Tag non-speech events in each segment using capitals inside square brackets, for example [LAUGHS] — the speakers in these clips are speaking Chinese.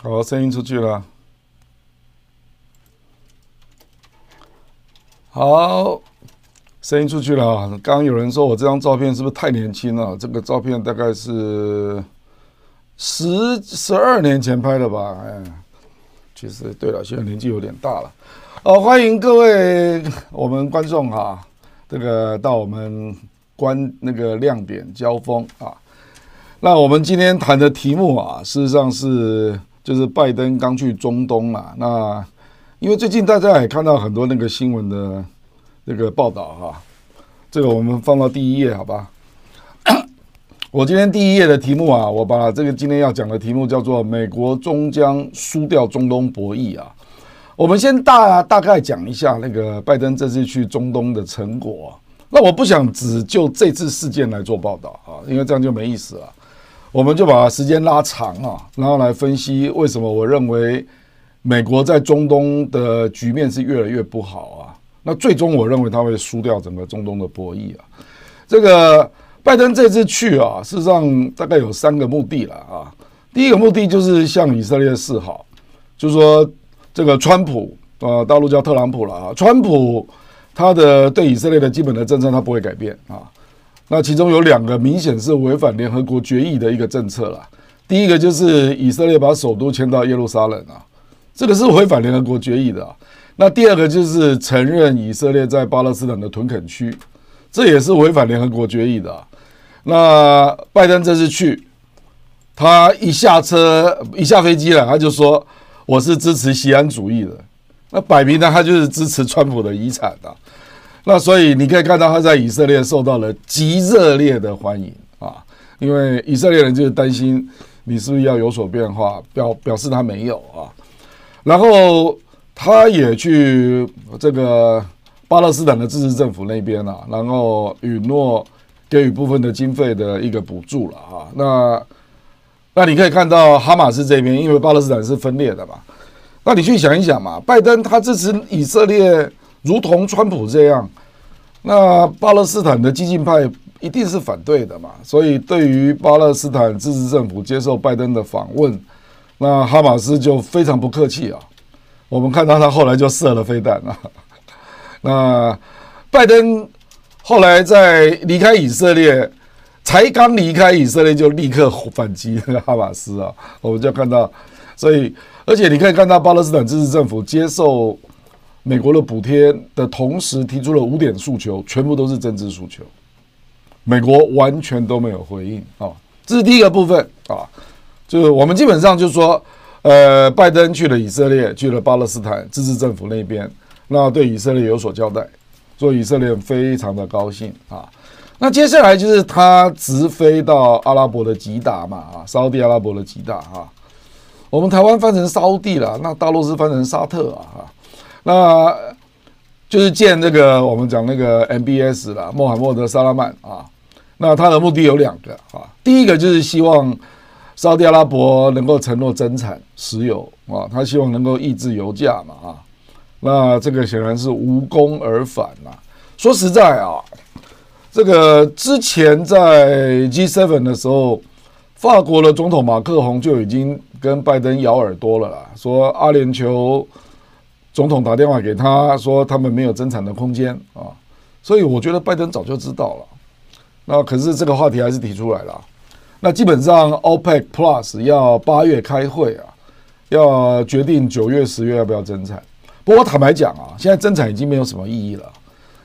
好，声音出去了。好，声音出去了啊！刚有人说我这张照片是不是太年轻了？这个照片大概是十十二年前拍的吧？哎，其实对了，现在年纪有点大了。哦，欢迎各位我们观众哈，这个到我们观那个亮点交锋啊。那我们今天谈的题目啊，事实上是。就是拜登刚去中东嘛，那因为最近大家也看到很多那个新闻的那个报道哈，这个我们放到第一页好吧？我今天第一页的题目啊，我把这个今天要讲的题目叫做“美国终将输掉中东博弈”啊。我们先大大概讲一下那个拜登这次去中东的成果。那我不想只就这次事件来做报道啊，因为这样就没意思了。我们就把时间拉长啊，然后来分析为什么我认为美国在中东的局面是越来越不好啊。那最终我认为他会输掉整个中东的博弈啊。这个拜登这次去啊，事实上大概有三个目的了啊。第一个目的就是向以色列示好，就是说这个川普啊，大陆叫特朗普了啊，川普他的对以色列的基本的政策他不会改变啊。那其中有两个明显是违反联合国决议的一个政策了。第一个就是以色列把首都迁到耶路撒冷啊，这个是违反联合国决议的。那第二个就是承认以色列在巴勒斯坦的屯垦区，这也是违反联合国决议的。那拜登这次去，他一下车一下飞机了，他就说我是支持锡安主义的。那摆明了他就是支持川普的遗产的。那所以你可以看到他在以色列受到了极热烈的欢迎啊，因为以色列人就是担心你是不是要有所变化，表表示他没有啊。然后他也去这个巴勒斯坦的自治政府那边啊，然后允诺给予部分的经费的一个补助了啊。那那你可以看到哈马斯这边，因为巴勒斯坦是分裂的嘛，那你去想一想嘛，拜登他支持以色列。如同川普这样，那巴勒斯坦的激进派一定是反对的嘛。所以，对于巴勒斯坦自治政府接受拜登的访问，那哈马斯就非常不客气啊。我们看到他后来就射了飞弹啊。那拜登后来在离开以色列，才刚离开以色列就立刻反击哈马斯啊。我们就看到，所以而且你可以看到巴勒斯坦自治政府接受。美国的补贴的同时提出了五点诉求，全部都是政治诉求，美国完全都没有回应啊。这是第一个部分啊，就是我们基本上就是说，呃，拜登去了以色列，去了巴勒斯坦自治政府那边，那对以色列有所交代，所以以色列非常的高兴啊。那接下来就是他直飞到阿拉伯的吉达嘛啊，沙乌地阿拉伯的吉达哈，我们台湾翻成沙乌地了，那大陆是翻成沙特啊哈。那就是见那个我们讲那个 MBS 了，穆罕默德·萨拉曼啊。那他的目的有两个啊，第一个就是希望沙特阿拉伯能够承诺增产石油啊，他希望能够抑制油价嘛啊。那这个显然是无功而返呐。说实在啊，这个之前在 G7 的时候，法国的总统马克宏就已经跟拜登咬耳朵了啦，说阿联酋。总统打电话给他说，他们没有增产的空间啊，所以我觉得拜登早就知道了。那可是这个话题还是提出来了。那基本上 OPEC Plus 要八月开会啊，要决定九月、十月要不要增产。不过坦白讲啊，现在增产已经没有什么意义了，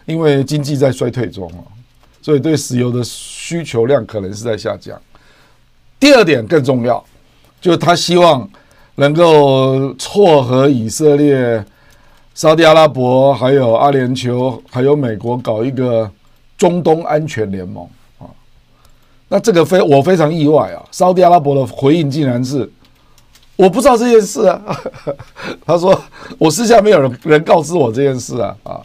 因为经济在衰退中啊，所以对石油的需求量可能是在下降。第二点更重要，就是他希望能够撮合以色列。沙特阿拉伯、还有阿联酋、还有美国搞一个中东安全联盟啊，那这个非我非常意外啊！沙特阿拉伯的回应竟然是我不知道这件事啊，[LAUGHS] 他说我私下没有人人告知我这件事啊啊，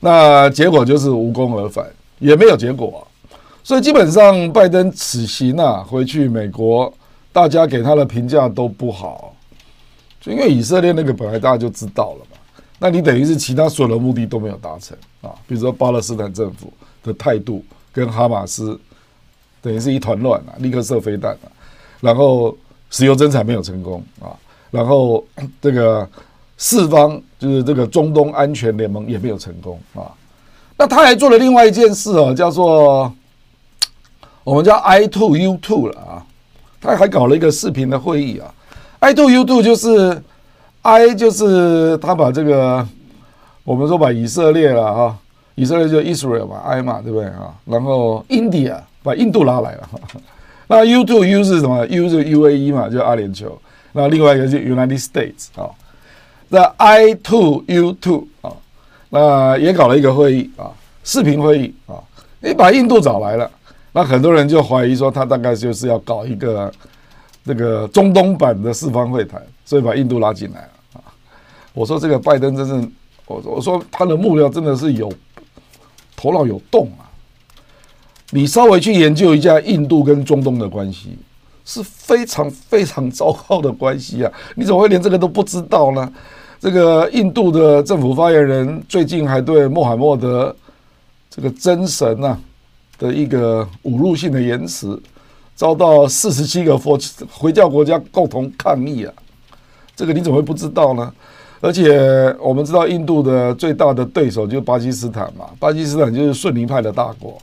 那结果就是无功而返，也没有结果，所以基本上拜登此行啊回去美国，大家给他的评价都不好，就因为以色列那个本来大家就知道了嘛。那你等于是其他所有的目的都没有达成啊，比如说巴勒斯坦政府的态度跟哈马斯等于是一团乱啊，立刻射飞弹啊，然后石油增产没有成功啊，然后 [COUGHS] 这个四方就是这个中东安全联盟也没有成功啊。那他还做了另外一件事哦，叫做我们叫 I two U two 了啊。他还搞了一个视频的会议啊。I two U two 就是 I 就是他把这个我们说把以色列了哈，以色列就 Israel 嘛，I 嘛对不对啊？然后 India 把印度拉来了。[LAUGHS] 那 U two U 是什么？U 是 UAE 嘛，就阿联酋。那另外一个是 United States 啊。那 I two U two 啊。那也搞了一个会议啊，视频会议啊，你把印度找来了，那很多人就怀疑说他大概就是要搞一个这个中东版的四方会谈，所以把印度拉进来了。我说这个拜登真是，我我说他的幕僚真的是有头脑有洞啊。你稍微去研究一下印度跟中东的关系，是非常非常糟糕的关系啊！你怎么会连这个都不知道呢？这个印度的政府发言人最近还对穆罕默德这个真神呐的一个侮辱性的言辞，遭到四十七个佛回教国家共同抗议啊！这个你怎么会不知道呢？而且我们知道，印度的最大的对手就是巴基斯坦嘛，巴基斯坦就是逊尼派的大国，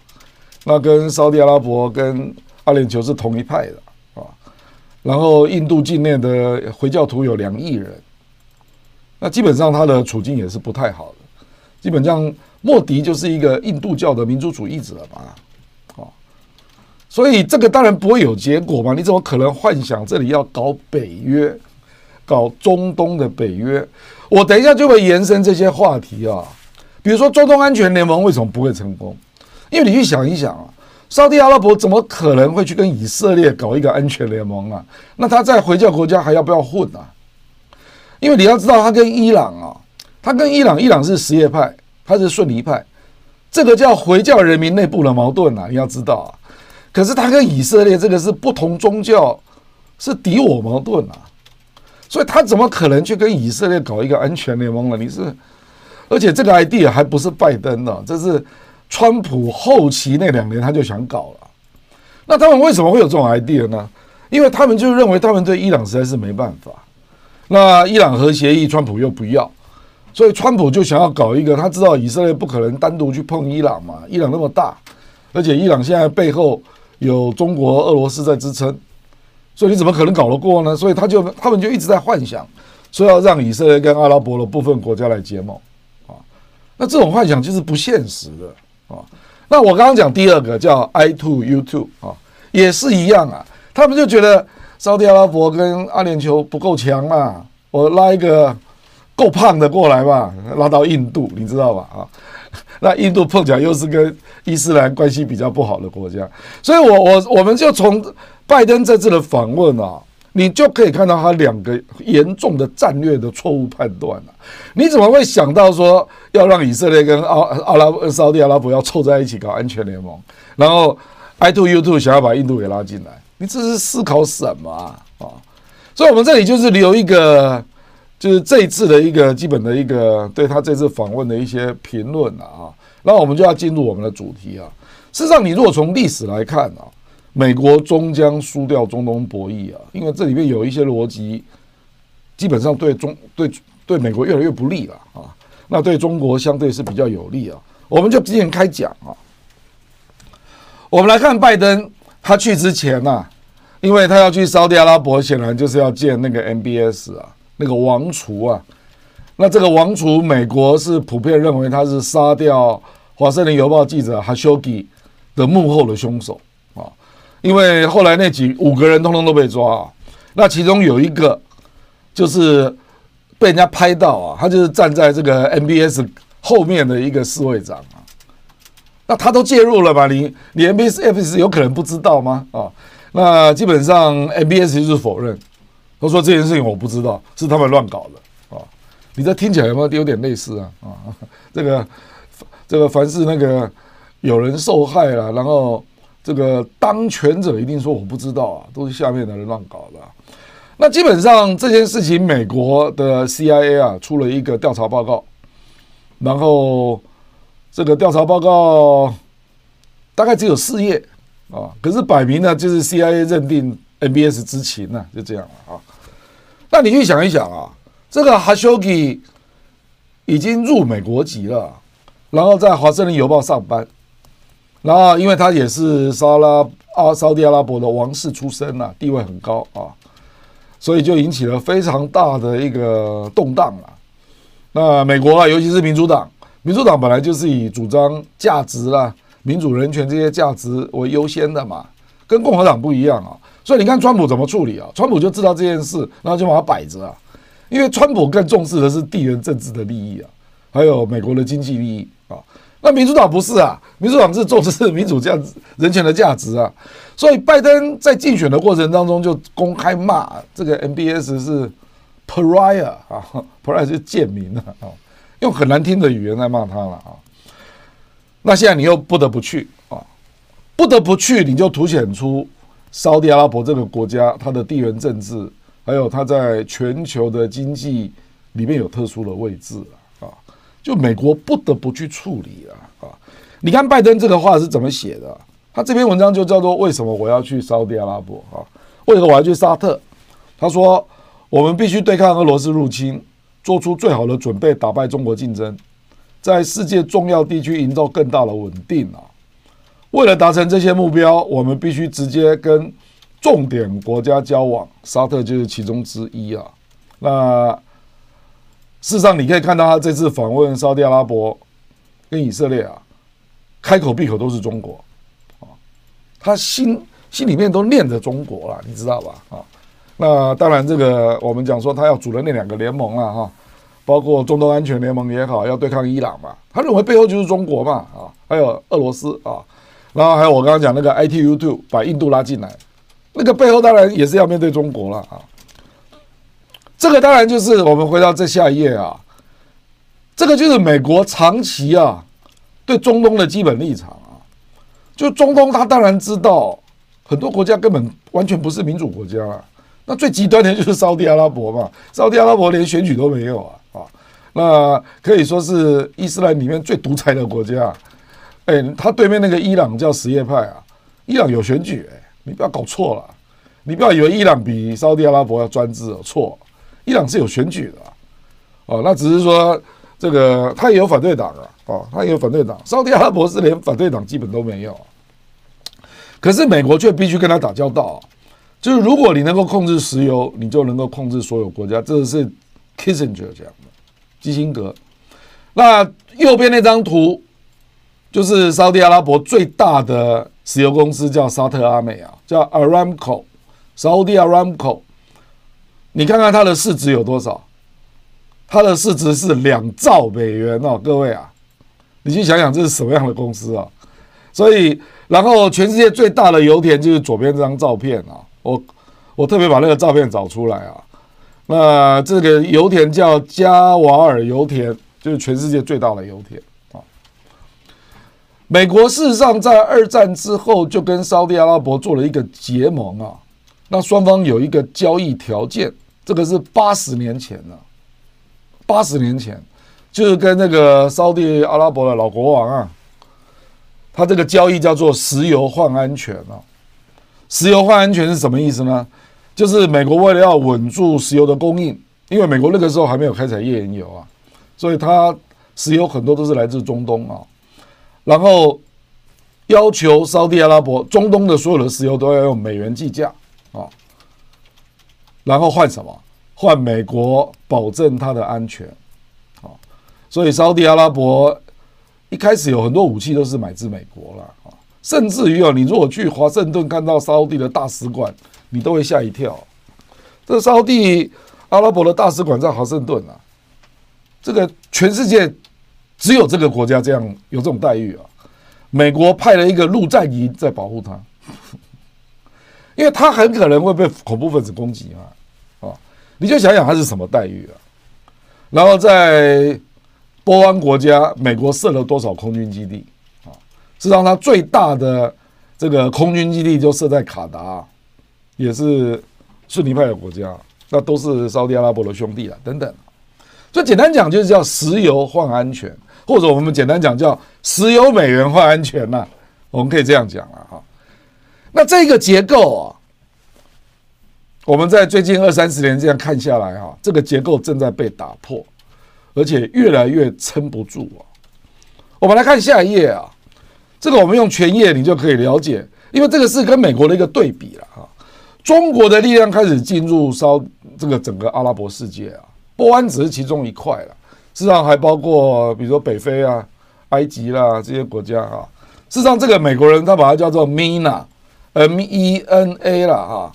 那跟沙特阿拉伯跟阿联酋是同一派的啊。然后印度境内的回教徒有两亿人。那基本上他的处境也是不太好的，基本上莫迪就是一个印度教的民族主义者嘛，啊，所以这个当然不会有结果嘛，你怎么可能幻想这里要搞北约，搞中东的北约？我等一下就会延伸这些话题啊，比如说中东安全联盟为什么不会成功？因为你去想一想啊，沙特阿拉伯怎么可能会去跟以色列搞一个安全联盟啊？那他在回教国家还要不要混啊？因为你要知道，他跟伊朗啊，他跟伊朗，伊朗是什叶派，他是逊尼派，这个叫回教人民内部的矛盾啊，你要知道啊。可是他跟以色列这个是不同宗教，是敌我矛盾啊，所以他怎么可能去跟以色列搞一个安全联盟呢？你是，而且这个 idea 还不是拜登的，这是川普后期那两年他就想搞了。那他们为什么会有这种 idea 呢？因为他们就认为他们对伊朗实在是没办法。那伊朗核协议，川普又不要，所以川普就想要搞一个。他知道以色列不可能单独去碰伊朗嘛，伊朗那么大，而且伊朗现在背后有中国、俄罗斯在支撑，所以你怎么可能搞得过呢？所以他就他们就一直在幻想，说要让以色列跟阿拉伯的部分国家来结盟啊。那这种幻想就是不现实的啊。那我刚刚讲第二个叫 I two U two 啊，也是一样啊，他们就觉得。沙特阿拉伯跟阿联酋不够强嘛，我拉一个够胖的过来吧，拉到印度，你知道吧？啊，那印度碰巧又是跟伊斯兰关系比较不好的国家，所以我我我们就从拜登这次的访问啊，你就可以看到他两个严重的战略的错误判断了。你怎么会想到说要让以色列跟阿阿拉伯、沙特阿拉伯要凑在一起搞安全联盟，然后 I two U two 想要把印度给拉进来？你这是思考什么啊？啊，所以我们这里就是留一个，就是这一次的一个基本的一个对他这次访问的一些评论了啊。那我们就要进入我们的主题啊。事实上，你如果从历史来看啊，美国终将输掉中东博弈啊，因为这里面有一些逻辑，基本上对中对对美国越来越不利了啊。那对中国相对是比较有利啊。我们就直接开讲啊。我们来看拜登。他去之前呐、啊，因为他要去沙特阿拉伯，显然就是要见那个 MBS 啊，那个王储啊。那这个王储，美国是普遍认为他是杀掉华盛顿邮报记者哈修吉的幕后的凶手啊。因为后来那几五个人通通都被抓啊，那其中有一个就是被人家拍到啊，他就是站在这个 MBS 后面的一个侍卫长啊。那他都介入了吧？你你 MBS 有可能不知道吗？啊，那基本上 MBS 就是否认，他说这件事情我不知道，是他们乱搞的。你这听起来有没有有点类似啊？啊，[LAUGHS] 这个这个凡是那个有人受害了，然后这个当权者一定说我不知道啊，都是下面的人乱搞的。那基本上这件事情，美国的 CIA 啊出了一个调查报告，然后。这个调查报告大概只有四页啊，可是摆明了就是 CIA 认定 NBS 之情呢、就这样了啊。那你去想一想啊，这个哈修吉已经入美国籍了，然后在华盛顿邮报上班，然后因为他也是沙拉阿沙地阿拉伯的王室出身呐、地位很高啊，所以就引起了非常大的一个动荡了。那美国啊，尤其是民主党，民主党本来就是以主张价值啦、民主人权这些价值为优先的嘛。跟共和党不一样啊，所以你看川普怎么处理啊？川普就知道这件事，然后就把它摆着啊。因为川普更重视的是地缘政治的利益啊，还有美国的经济利益啊。那民主党不是啊，民主党是重视民主价值、人权的价值啊。所以拜登在竞选的过程当中就公开骂这个 MBS 是 pariah 啊，pariah 是贱民啊，用很难听的语言来骂他了啊。那现在你又不得不去啊。不得不去，你就凸显出沙特阿拉伯这个国家它的地缘政治，还有它在全球的经济里面有特殊的位置啊！就美国不得不去处理啊！啊，你看拜登这个话是怎么写的？他这篇文章就叫做“为什么我要去沙乌地阿拉伯啊？为什么我要去沙特？”他说：“我们必须对抗俄罗斯入侵，做出最好的准备，打败中国竞争，在世界重要地区营造更大的稳定啊！”为了达成这些目标，我们必须直接跟重点国家交往，沙特就是其中之一啊。那事实上，你可以看到他这次访问沙特阿拉伯跟以色列啊，开口闭口都是中国啊，他心心里面都念着中国了，你知道吧？啊，那当然，这个我们讲说他要组的那两个联盟啊，哈，包括中东安全联盟也好，要对抗伊朗嘛，他认为背后就是中国嘛，啊，还有俄罗斯啊。然后还有我刚刚讲那个 iTutube 把印度拉进来，那个背后当然也是要面对中国了啊。这个当然就是我们回到这下一页啊，这个就是美国长期啊对中东的基本立场啊。就中东他当然知道很多国家根本完全不是民主国家啊，那最极端的就是沙地阿拉伯嘛，沙地阿拉伯连选举都没有啊啊，那可以说是伊斯兰里面最独裁的国家。哎，他对面那个伊朗叫什叶派啊，伊朗有选举哎，你不要搞错了，你不要以为伊朗比沙特阿拉伯要专制哦，错，伊朗是有选举的，哦，那只是说这个他也有反对党啊，哦，他也有反对党，沙特阿拉伯是连反对党基本都没有，可是美国却必须跟他打交道，就是如果你能够控制石油，你就能够控制所有国家，这是 Kissinger 讲的，基辛格，那右边那张图。就是沙特阿拉伯最大的石油公司叫沙特阿美啊，叫 Aramco，沙特阿拉伯，你看看它的市值有多少？它的市值是两兆美元哦，各位啊，你去想想这是什么样的公司啊？所以，然后全世界最大的油田就是左边这张照片啊，我我特别把那个照片找出来啊，那这个油田叫加瓦尔油田，就是全世界最大的油田。美国事实上在二战之后就跟沙特阿拉伯做了一个结盟啊，那双方有一个交易条件，这个是八十年前了，八十年前就是跟那个沙特阿拉伯的老国王啊，他这个交易叫做石油换安全啊，石油换安全是什么意思呢？就是美国为了要稳住石油的供应，因为美国那个时候还没有开采页岩油啊，所以它石油很多都是来自中东啊。然后要求沙特阿拉伯、中东的所有的石油都要用美元计价啊，然后换什么？换美国保证它的安全啊。所以沙特阿拉伯一开始有很多武器都是买自美国了啊，甚至于啊，你如果去华盛顿看到沙特的大使馆，你都会吓一跳。这沙特阿拉伯的大使馆在华盛顿啊，这个全世界。只有这个国家这样有这种待遇啊！美国派了一个陆战营在保护他，[LAUGHS] 因为他很可能会被恐怖分子攻击嘛，啊！你就想想他是什么待遇啊？然后在波湾国家，美国设了多少空军基地啊？事实上，他最大的这个空军基地就设在卡达，也是逊尼派的国家，那都是沙特阿拉伯的兄弟了，等等。所以简单讲，就是叫石油换安全。或者我们简单讲叫石油美元换安全呐，我们可以这样讲了哈。那这个结构啊，我们在最近二三十年这样看下来啊，这个结构正在被打破，而且越来越撑不住啊。我们来看下一页啊，这个我们用全页你就可以了解，因为这个是跟美国的一个对比了哈。中国的力量开始进入烧这个整个阿拉伯世界啊，波湾只是其中一块了，事实上还包括比如说北非啊、埃及啦这些国家啊。事实上，这个美国人他把它叫做 MENA，M E N A 了哈。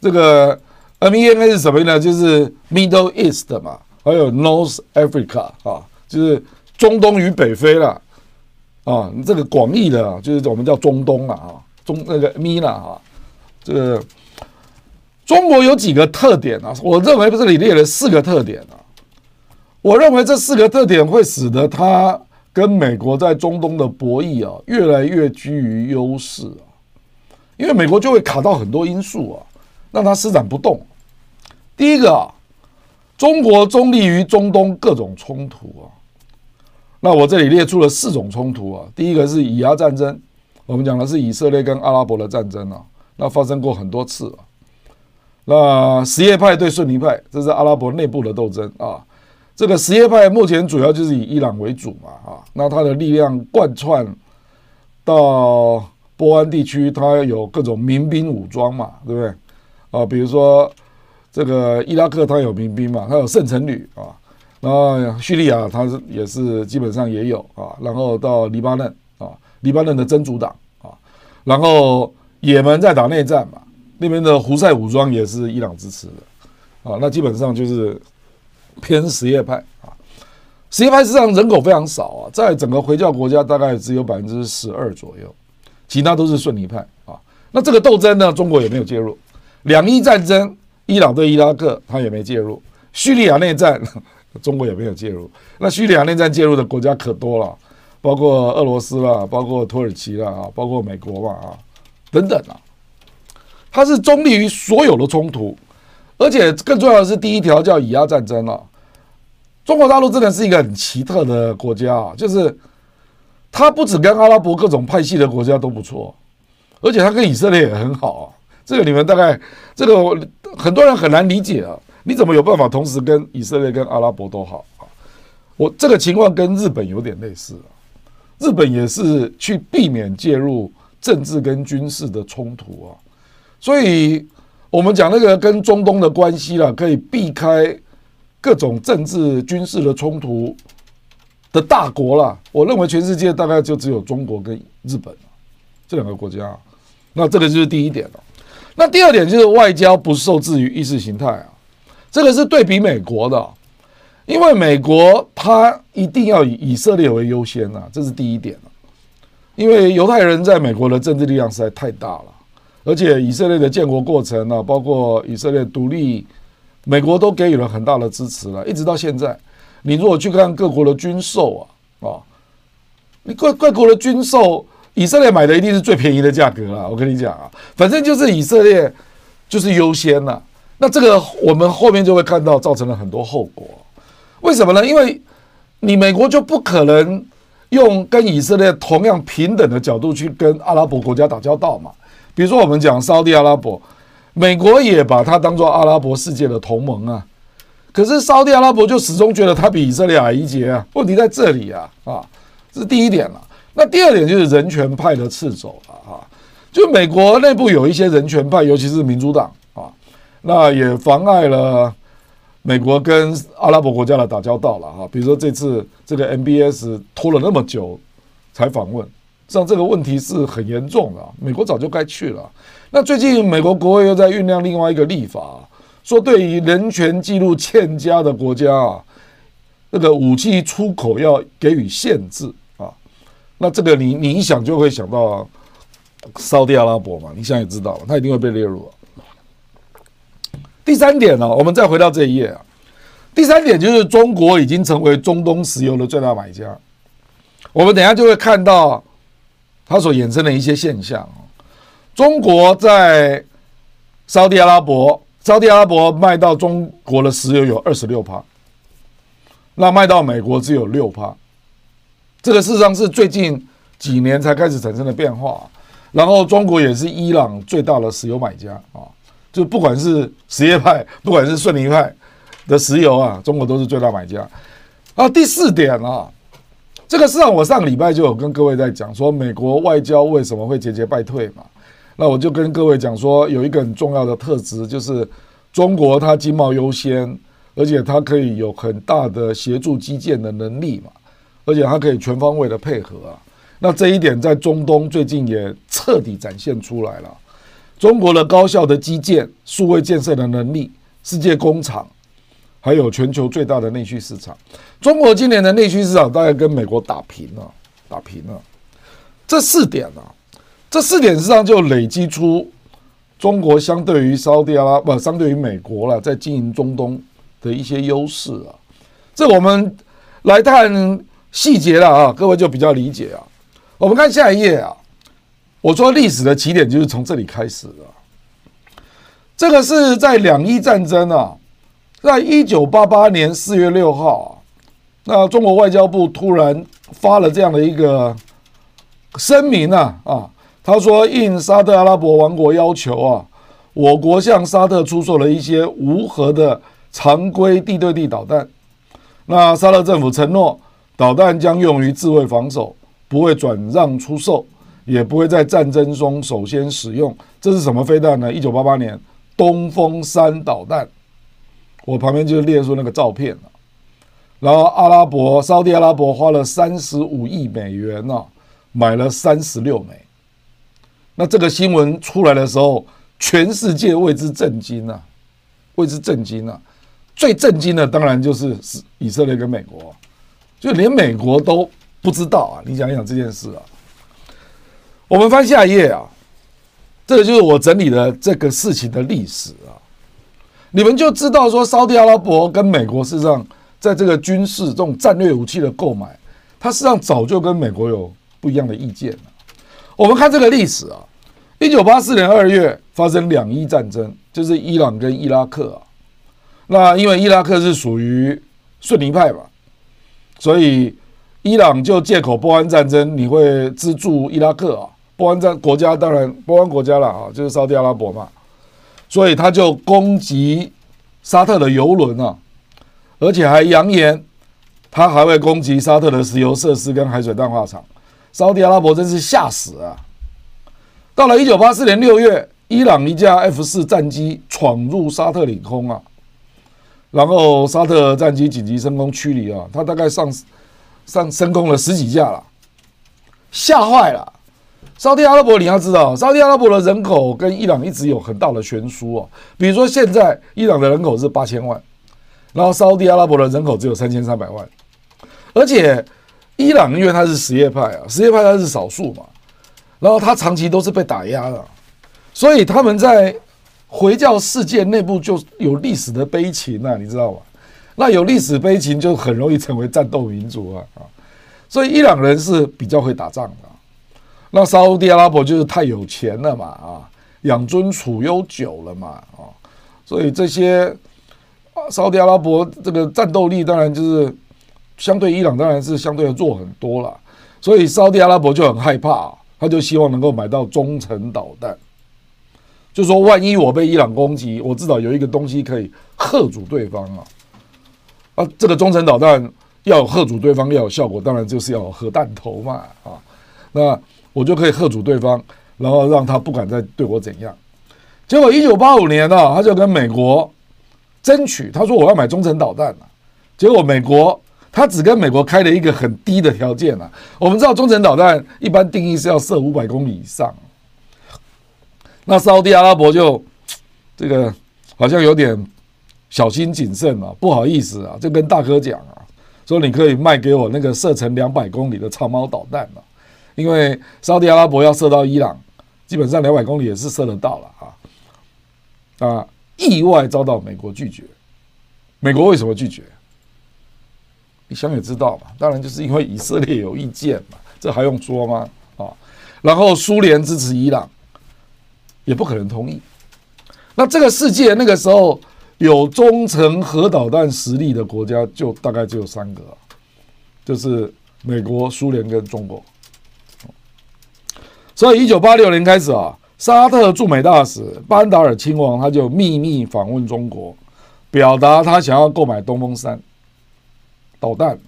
这个 M E N A 是什么呢？就是 Middle East 嘛，还有 North Africa 啊，就是中东与北非了啊。这个广义的，就是我们叫中东了啊，中那个 MENA 啊，这个。中国有几个特点啊？我认为这里列了四个特点啊。我认为这四个特点会使得它跟美国在中东的博弈啊，越来越居于优势啊。因为美国就会卡到很多因素啊，让它施展不动。第一个啊，中国中立于中东各种冲突啊。那我这里列出了四种冲突啊。第一个是以牙战争，我们讲的是以色列跟阿拉伯的战争啊，那发生过很多次啊。那什叶派对逊尼派，这是阿拉伯内部的斗争啊。这个什叶派目前主要就是以伊朗为主嘛啊。那它的力量贯穿到波湾地区，它有各种民兵武装嘛，对不对啊？比如说这个伊拉克，它有民兵嘛，它有圣城旅啊。然后叙利亚，它是也是基本上也有啊。然后到黎巴嫩啊，黎巴嫩的真主党啊。然后也门在打内战嘛。那边的胡塞武装也是伊朗支持的，啊，那基本上就是偏什叶派啊。什叶派实际上人口非常少啊，在整个回教国家大概只有百分之十二左右，其他都是逊尼派啊。那这个斗争呢，中国也没有介入。两伊战争，伊朗对伊拉克他也没介入。叙利亚内战，[LAUGHS] 中国也没有介入。那叙利亚内战介入的国家可多了，包括俄罗斯啦，包括土耳其啦，啊，包括美国嘛啊，等等啊。它是中立于所有的冲突，而且更重要的是，第一条叫以阿战争啊。中国大陆真的是一个很奇特的国家啊，就是它不止跟阿拉伯各种派系的国家都不错，而且它跟以色列也很好啊。这个你们大概这个很多人很难理解啊，你怎么有办法同时跟以色列跟阿拉伯都好啊？我这个情况跟日本有点类似啊，日本也是去避免介入政治跟军事的冲突啊。所以，我们讲那个跟中东的关系啦，可以避开各种政治军事的冲突的大国啦。我认为全世界大概就只有中国跟日本这两个国家。那这个就是第一点了。那第二点就是外交不受制于意识形态啊，这个是对比美国的，因为美国它一定要以以色列为优先啊，这是第一点。因为犹太人在美国的政治力量实在太大了。而且以色列的建国过程呢，包括以色列独立，美国都给予了很大的支持了，一直到现在。你如果去看各国的军售啊，啊，你各各国的军售，以色列买的一定是最便宜的价格了。我跟你讲啊，反正就是以色列就是优先了。那这个我们后面就会看到造成了很多后果。为什么呢？因为你美国就不可能用跟以色列同样平等的角度去跟阿拉伯国家打交道嘛。比如说，我们讲沙地阿拉伯，美国也把它当做阿拉伯世界的同盟啊。可是沙地阿拉伯就始终觉得它比以色列矮一截啊。问题在这里啊，啊，这是第一点了。那第二点就是人权派的掣肘了啊。就美国内部有一些人权派，尤其是民主党啊，那也妨碍了美国跟阿拉伯国家的打交道了哈。比如说这次这个 MBS 拖了那么久才访问。像这个问题是很严重的，美国早就该去了。那最近美国国会又在酝酿另外一个立法，说对于人权记录欠佳的国家啊，那个武器出口要给予限制啊。那这个你你一想就会想到啊沙地阿拉伯嘛，你想也知道了，他一定会被列入。第三点呢，我们再回到这一页啊。第三点就是中国已经成为中东石油的最大买家，我们等下就会看到。它所衍生的一些现象，中国在沙地阿拉伯，沙地阿拉伯卖到中国的石油有二十六趴，那卖到美国只有六趴，这个事实上是最近几年才开始产生的变化。然后中国也是伊朗最大的石油买家啊，就不管是什叶派，不管是逊尼派的石油啊，中国都是最大买家。啊，第四点啊，这个市场我上个礼拜就有跟各位在讲说，美国外交为什么会节节败退嘛？那我就跟各位讲说，有一个很重要的特质，就是中国它经贸优先，而且它可以有很大的协助基建的能力嘛，而且它可以全方位的配合啊。那这一点在中东最近也彻底展现出来了。中国的高效的基建、数位建设的能力、世界工厂，还有全球最大的内需市场，中国今年的内需市场大概跟美国打平了，打平了。这四点啊，这四点实际上就累积出中国相对于沙特阿拉伯不，相对于美国了，在经营中东的一些优势啊。这我们来看细节了啊，各位就比较理解啊。我们看下一页啊。我说历史的起点就是从这里开始的，这个是在两伊战争啊，在一九八八年四月六号，那中国外交部突然发了这样的一个声明啊啊，他说应沙特阿拉伯王国要求啊，我国向沙特出售了一些无核的常规地对地导弹，那沙特政府承诺导弹将用于自卫防守，不会转让出售。也不会在战争中首先使用。这是什么飞弹呢？一九八八年东风三导弹，我旁边就列出那个照片了。然后阿拉伯沙特阿拉伯花了三十五亿美元呢、买了三十六枚。那这个新闻出来的时候，全世界为之震惊啊，为之震惊啊！最震惊的当然就是以色列跟美国，就连美国都不知道啊！你想想这件事啊。我们翻下一页啊，这个就是我整理的这个事情的历史啊，你们就知道说，沙特阿拉伯跟美国事实上在这个军事这种战略武器的购买，它实际上早就跟美国有不一样的意见了。我们看这个历史啊，一九八四年二月发生两伊战争，就是伊朗跟伊拉克啊。那因为伊拉克是属于逊尼派嘛，所以伊朗就借口波湾战争，你会资助伊拉克啊。波湾战国家当然波湾国家了啊，就是沙特阿拉伯嘛，所以他就攻击沙特的油轮啊，而且还扬言他还会攻击沙特的石油设施跟海水淡化厂。沙特阿拉伯真是吓死啊！到了一九八四年六月，伊朗一架 F 四战机闯入沙特领空啊，然后沙特战机紧急升空驱离啊，他大概上上升空了十几架了，吓坏了。沙特阿拉伯，你要知道，沙特阿拉伯的人口跟伊朗一直有很大的悬殊哦。比如说，现在伊朗的人口是八千万，然后沙特阿拉伯的人口只有三千三百万，而且伊朗因为它是什叶派啊，什叶派它是少数嘛，然后它长期都是被打压的，所以他们在回教世界内部就有历史的悲情啊，你知道吗？那有历史悲情就很容易成为战斗民族啊啊，所以伊朗人是比较会打仗的。那沙乌地阿拉伯就是太有钱了嘛啊，养尊处优久了嘛啊，所以这些啊沙乌地阿拉伯这个战斗力当然就是相对伊朗当然是相对的弱很多了，所以沙乌地阿拉伯就很害怕，他就希望能够买到中程导弹，就说万一我被伊朗攻击，我至少有一个东西可以吓阻对方啊啊，这个中程导弹要吓阻对方要有效果，当然就是要有核弹头嘛啊，那。我就可以吓阻对方，然后让他不敢再对我怎样。结果一九八五年呢、啊，他就跟美国争取，他说我要买中程导弹、啊、结果美国他只跟美国开了一个很低的条件啊。我们知道中程导弹一般定义是要射五百公里以上，那沙特阿拉伯就这个好像有点小心谨慎啊，不好意思啊，就跟大哥讲啊，说你可以卖给我那个射程两百公里的长矛导弹了、啊。因为沙特阿拉伯要射到伊朗，基本上两百公里也是射得到了啊啊！意外遭到美国拒绝。美国为什么拒绝？你想也知道嘛，当然就是因为以色列有意见嘛，这还用说吗？啊，然后苏联支持伊朗，也不可能同意。那这个世界那个时候有中程核导弹实力的国家，就大概只有三个，就是美国、苏联跟中国。所以，一九八六年开始啊，沙特驻美大使班达尔亲王他就秘密访问中国，表达他想要购买东风三导弹。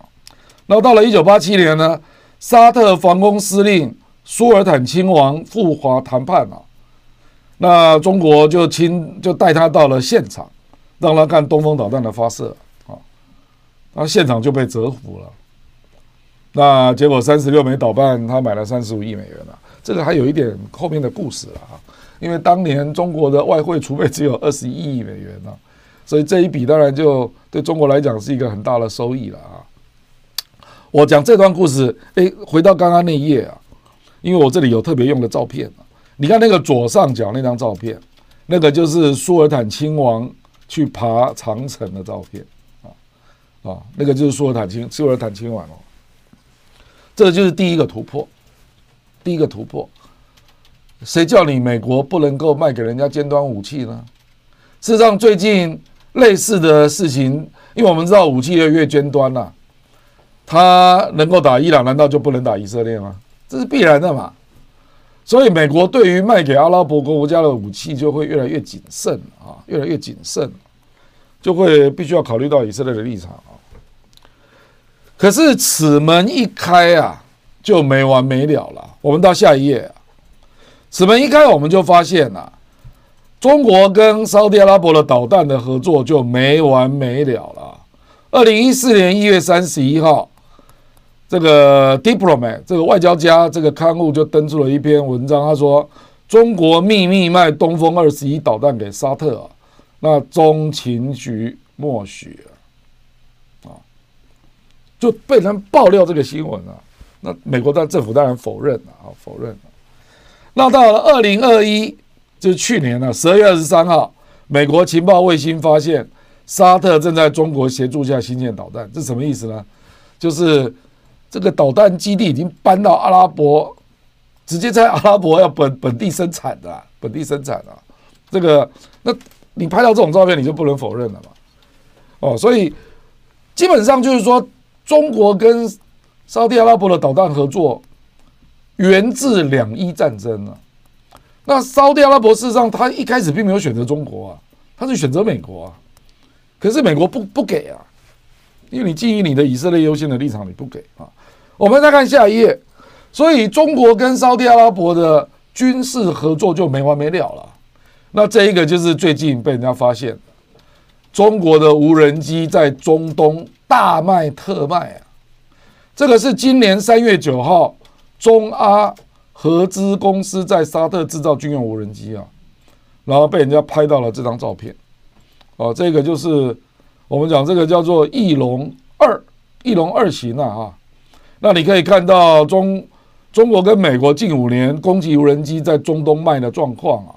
那到了一九八七年呢，沙特防空司令苏尔坦亲王赴华谈判啊，那中国就亲就带他到了现场，让他看东风导弹的发射啊，那现场就被折服了。那结果三十六枚导弹，他买了三十五亿美元了。这个还有一点后面的故事了啊，因为当年中国的外汇储备只有 [LAUGHS] 二十一亿美元呢，所以这一笔当然就对中国来讲是一个很大的收益了啊。我讲这段故事，诶，回到刚刚那一页啊，因为我这里有特别用的照片，你看那个左上角那张照片，那个就是苏尔坦亲王去爬长城的照片啊啊，那个就是苏尔坦亲苏尔坦亲王哦。这就是第一个突破，第一个突破。谁叫你美国不能够卖给人家尖端武器呢？事实上，最近类似的事情，因为我们知道武器越越尖端了，啊，他能够打伊朗，难道就不能打以色列吗？这是必然的嘛。所以，美国对于卖给阿拉伯国家的武器就会越来越谨慎啊，越来越谨慎，就会必须要考虑到以色列的立场啊。可是此门一开啊，就没完没了了。我们到下一页，此门一开，我们就发现啊，中国跟沙特阿拉伯的导弹的合作就没完没了了。二零一四年一月三十一号，这个《Diplomat》这个外交家这个刊物就登出了一篇文章，他说中国秘密卖东风二十一导弹给沙特啊，那中情局默许。啊就被人爆料这个新闻了，那美国的政府当然否认了啊，否认了。那到了二零二一，就是去年呢，十二月二十三号，美国情报卫星发现沙特正在中国协助下新建导弹，这什么意思呢？就是这个导弹基地已经搬到阿拉伯，直接在阿拉伯要本本地生产的，本地生产的。这个，那你拍到这种照片，你就不能否认了嘛。哦，所以基本上就是说。中国跟沙特阿拉伯的导弹合作源自两伊战争啊。那沙特阿拉伯事实上他一开始并没有选择中国啊，他是选择美国啊。可是美国不不给啊，因为你基于你的以色列优先的立场，你不给啊。我们再看下一页，所以中国跟沙特阿拉伯的军事合作就没完没了了。那这一个就是最近被人家发现，中国的无人机在中东。大卖特卖啊！这个是今年三月九号，中阿合资公司在沙特制造军用无人机啊，然后被人家拍到了这张照片。哦，这个就是我们讲这个叫做翼龙二，翼龙二型啊啊。那你可以看到中中国跟美国近五年攻击无人机在中东卖的状况啊，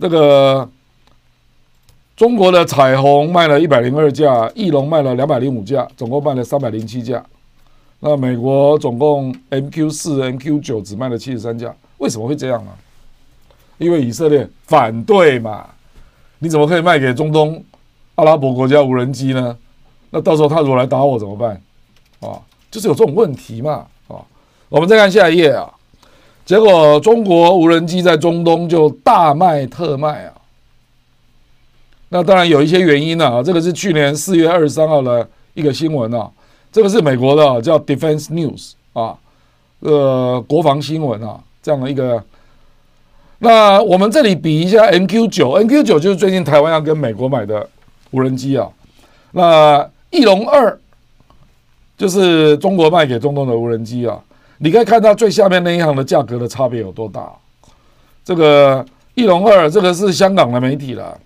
这个。中国的彩虹卖了一百零二架，翼龙卖了两百零五架，总共卖了三百零七架。那美国总共 MQ 四、MQ 九只卖了七十三架，为什么会这样呢？因为以色列反对嘛，你怎么可以卖给中东阿拉伯国家无人机呢？那到时候他如果来打我怎么办？啊，就是有这种问题嘛。啊，我们再看下一页啊，结果中国无人机在中东就大卖特卖啊。那当然有一些原因了啊，这个是去年四月二十三号的一个新闻啊，这个是美国的叫 Defense News 啊，呃，国防新闻啊，这样的一个。那我们这里比一下 MQ 九，MQ 九就是最近台湾要跟美国买的无人机啊。那翼龙二就是中国卖给中东的无人机啊，你可以看到最下面那一行的价格的差别有多大。这个翼龙二，这个是香港的媒体了。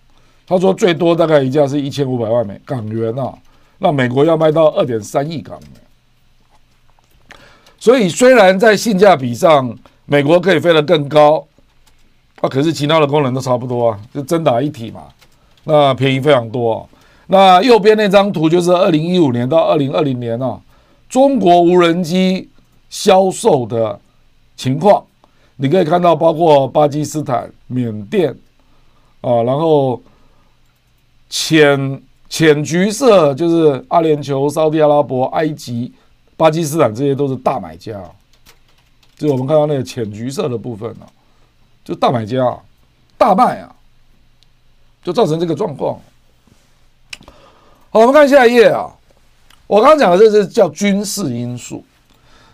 他说最多大概一架是一千五百万美港元啊，那美国要卖到二点三亿港元，所以虽然在性价比上美国可以飞得更高，啊，可是其他的功能都差不多啊，就真打一体嘛，那便宜非常多。那右边那张图就是二零一五年到二零二零年啊，中国无人机销售的情况，你可以看到包括巴基斯坦、缅甸啊，然后。浅浅橘色就是阿联酋、沙特阿拉伯、埃及、巴基斯坦，这些都是大买家。就我们看到那个浅橘色的部分啊，就大买家大卖啊，就造成这个状况。好，我们看下一页啊。我刚刚讲的这是叫军事因素。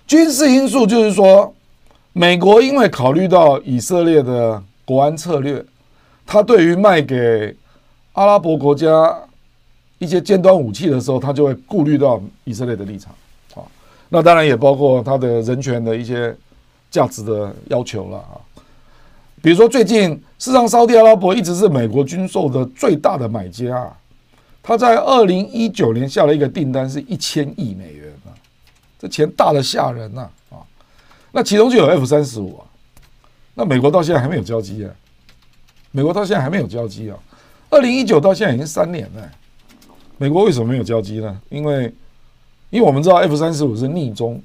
军事因素就是说，美国因为考虑到以色列的国安策略，他对于卖给阿拉伯国家一些尖端武器的时候，他就会顾虑到以色列的立场啊。那当然也包括他的人权的一些价值的要求了啊。比如说，最近事实上，沙特阿拉伯一直是美国军售的最大的买家。他在二零一九年下了一个订单，是一千亿美元啊，这钱大的吓人呐啊！那其中就有 F 三十五啊，那美国到现在还没有交机啊，美国到现在还没有交机啊，二零一九到现在已经三年了，美国为什么没有交机呢？因为，因为我们知道 F 三十五是逆中，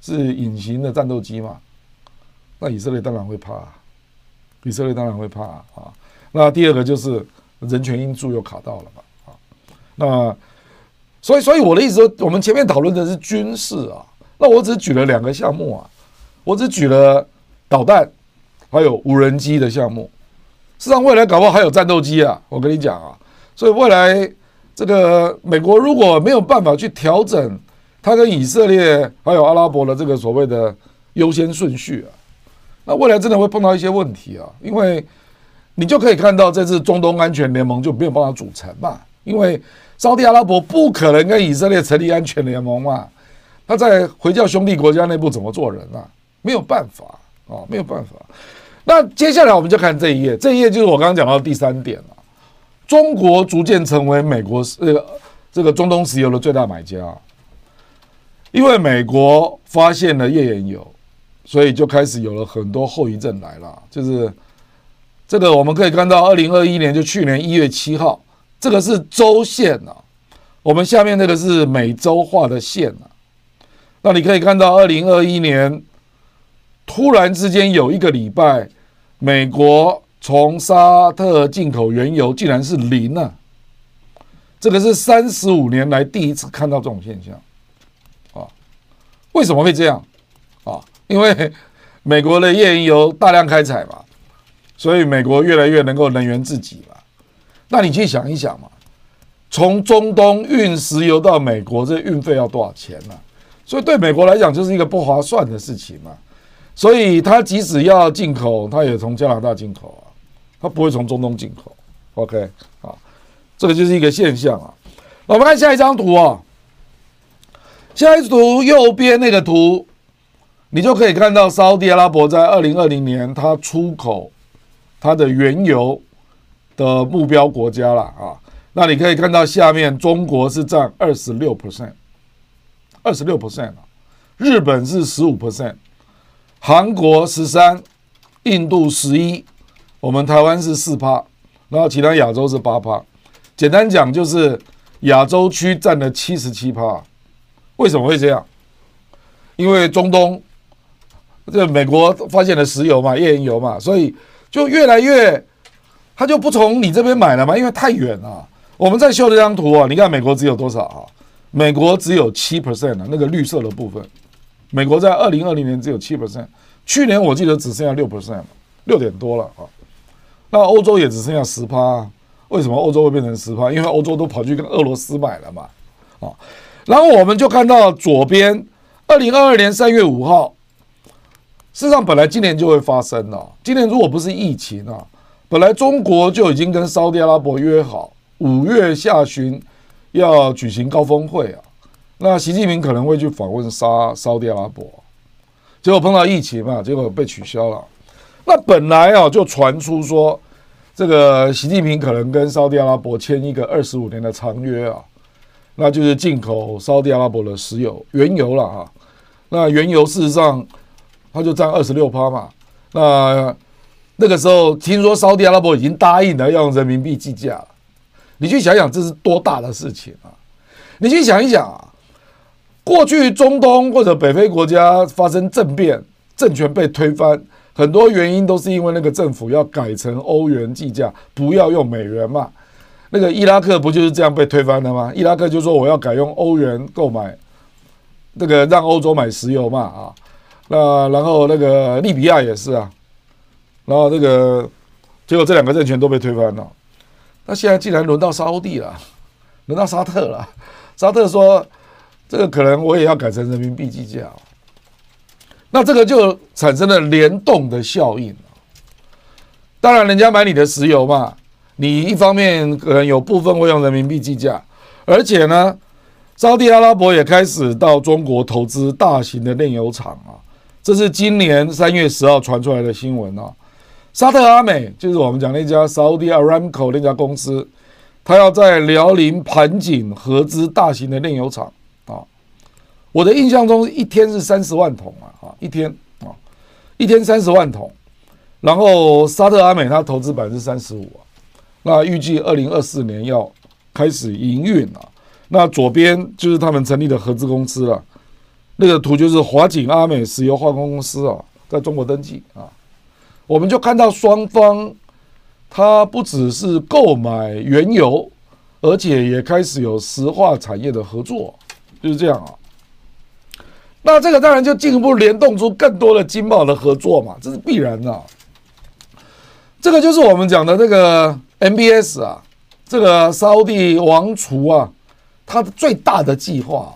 是隐形的战斗机嘛，那以色列当然会怕，以色列当然会怕啊。那第二个就是人权因素又卡到了嘛啊。那，所以，所以我的意思说，我们前面讨论的是军事啊，那我只举了两个项目啊，我只举了导弹，还有无人机的项目。事实上，未来搞不好还有战斗机啊，我跟你讲啊，所以未来这个美国如果没有办法去调整它跟以色列还有阿拉伯的这个所谓的优先顺序啊，那未来真的会碰到一些问题啊，因为你就可以看到这次中东安全联盟就没有办法组成嘛，因为。沙特阿拉伯不可能跟以色列成立安全联盟嘛？他在回教兄弟国家内部怎么做人啊？没有办法啊，没有办法。那接下来我们就看这一页，这一页就是我刚刚讲到第三点了。中国逐渐成为美国这个这个中东石油的最大买家，因为美国发现了页岩油，所以就开始有了很多后遗症来了。就是这个我们可以看到，二零二一年就去年一月七号。这个是周线啊，我们下面这个是每周画的线啊。那你可以看到，二零二一年突然之间有一个礼拜，美国从沙特进口原油竟然是零啊！这个是三十五年来第一次看到这种现象啊。为什么会这样啊？因为美国的页岩油大量开采嘛，所以美国越来越能够能源自给嘛。那你去想一想嘛，从中东运石油到美国，这运费要多少钱呢？所以对美国来讲，就是一个不划算的事情嘛。所以他即使要进口，他也从加拿大进口啊，他不会从中东进口。OK，啊，这个就是一个现象啊。我们看下一张图啊，下一图右边那个图，你就可以看到沙特阿拉伯在二零二零年它出口它的原油。的目标国家了啊，那你可以看到下面中国是占二十六 percent，二十六 percent，啊日本是十五 percent，韩国十三，印度十一，我们台湾是四趴，然后其他亚洲是八趴。简单讲就是亚洲区占了七十七趴。为什么会这样？因为中东这美国发现了石油嘛，页岩油嘛，所以就越来越。他就不从你这边买了嘛，因为太远了。我们再秀这张图啊，你看美国只有多少啊？美国只有七 percent 啊，那个绿色的部分，美国在二零二零年只有七 percent，去年我记得只剩下六 percent，六点多了啊。那欧洲也只剩下十趴，为什么欧洲会变成十趴？因为欧洲都跑去跟俄罗斯买了嘛，啊。然后我们就看到左边，二零二二年三月五号，事实上本来今年就会发生了，今年如果不是疫情啊。本来中国就已经跟沙特阿拉伯约好，五月下旬要举行高峰会啊。那习近平可能会去访问沙沙特阿拉伯，结果碰到疫情嘛，结果被取消了。那本来啊就传出说，这个习近平可能跟沙特阿拉伯签一个二十五年的长约啊，那就是进口沙特阿拉伯的石油原油了啊。那原油事实上它就占二十六趴嘛，那。那个时候听说沙特阿拉伯已经答应了要用人民币计价了，你去想想这是多大的事情啊！你去想一想啊，过去中东或者北非国家发生政变，政权被推翻，很多原因都是因为那个政府要改成欧元计价，不要用美元嘛。那个伊拉克不就是这样被推翻的吗？伊拉克就说我要改用欧元购买，那个让欧洲买石油嘛啊。那然后那个利比亚也是啊。然后这个结果这两个政权都被推翻了。那现在既然轮到沙乌地了，轮到沙特了，沙特说这个可能我也要改成人民币计价，那这个就产生了联动的效应。当然，人家买你的石油嘛，你一方面可能有部分会用人民币计价，而且呢，沙特阿拉伯也开始到中国投资大型的炼油厂啊，这是今年三月十号传出来的新闻啊。沙特阿美就是我们讲那家 Saudi Aramco 那家公司，他要在辽宁盘锦合资大型的炼油厂。我的印象中一天是三十万桶啊，啊，一天啊，一天三十万桶。然后沙特阿美他投资百分之三十五，那预计二零二四年要开始营运啊。那左边就是他们成立的合资公司了，那个图就是华景阿美石油化工公司啊，在中国登记啊。我们就看到双方，他不只是购买原油，而且也开始有石化产业的合作，就是这样啊。那这个当然就进一步联动出更多的经贸的合作嘛，这是必然的。这个就是我们讲的这个 MBS 啊，这个沙乌地王储啊，他的最大的计划，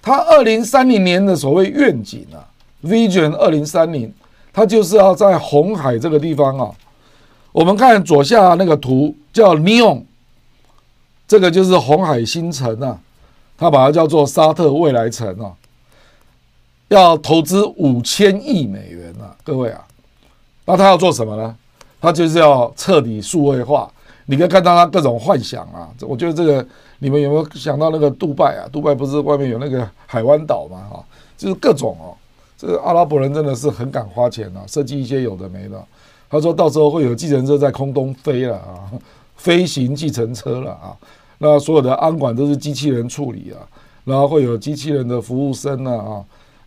他二零三零年的所谓愿景啊，Vision 二零三零，他就是要在红海这个地方啊，我们看左下那个图叫 Neon，这个就是红海新城啊，他把它叫做沙特未来城啊，要投资五千亿美元啊，各位啊，那他要做什么呢？他就是要彻底数位化，你可以看到他各种幻想啊。我觉得这个你们有没有想到那个杜拜啊？杜拜不是外面有那个海湾岛吗？哈，就是各种哦。这个阿拉伯人真的是很敢花钱啊，设计一些有的没的。他说到时候会有计程车在空中飞了啊，飞行计程车了啊。那所有的安管都是机器人处理啊，然后会有机器人的服务生啊啊，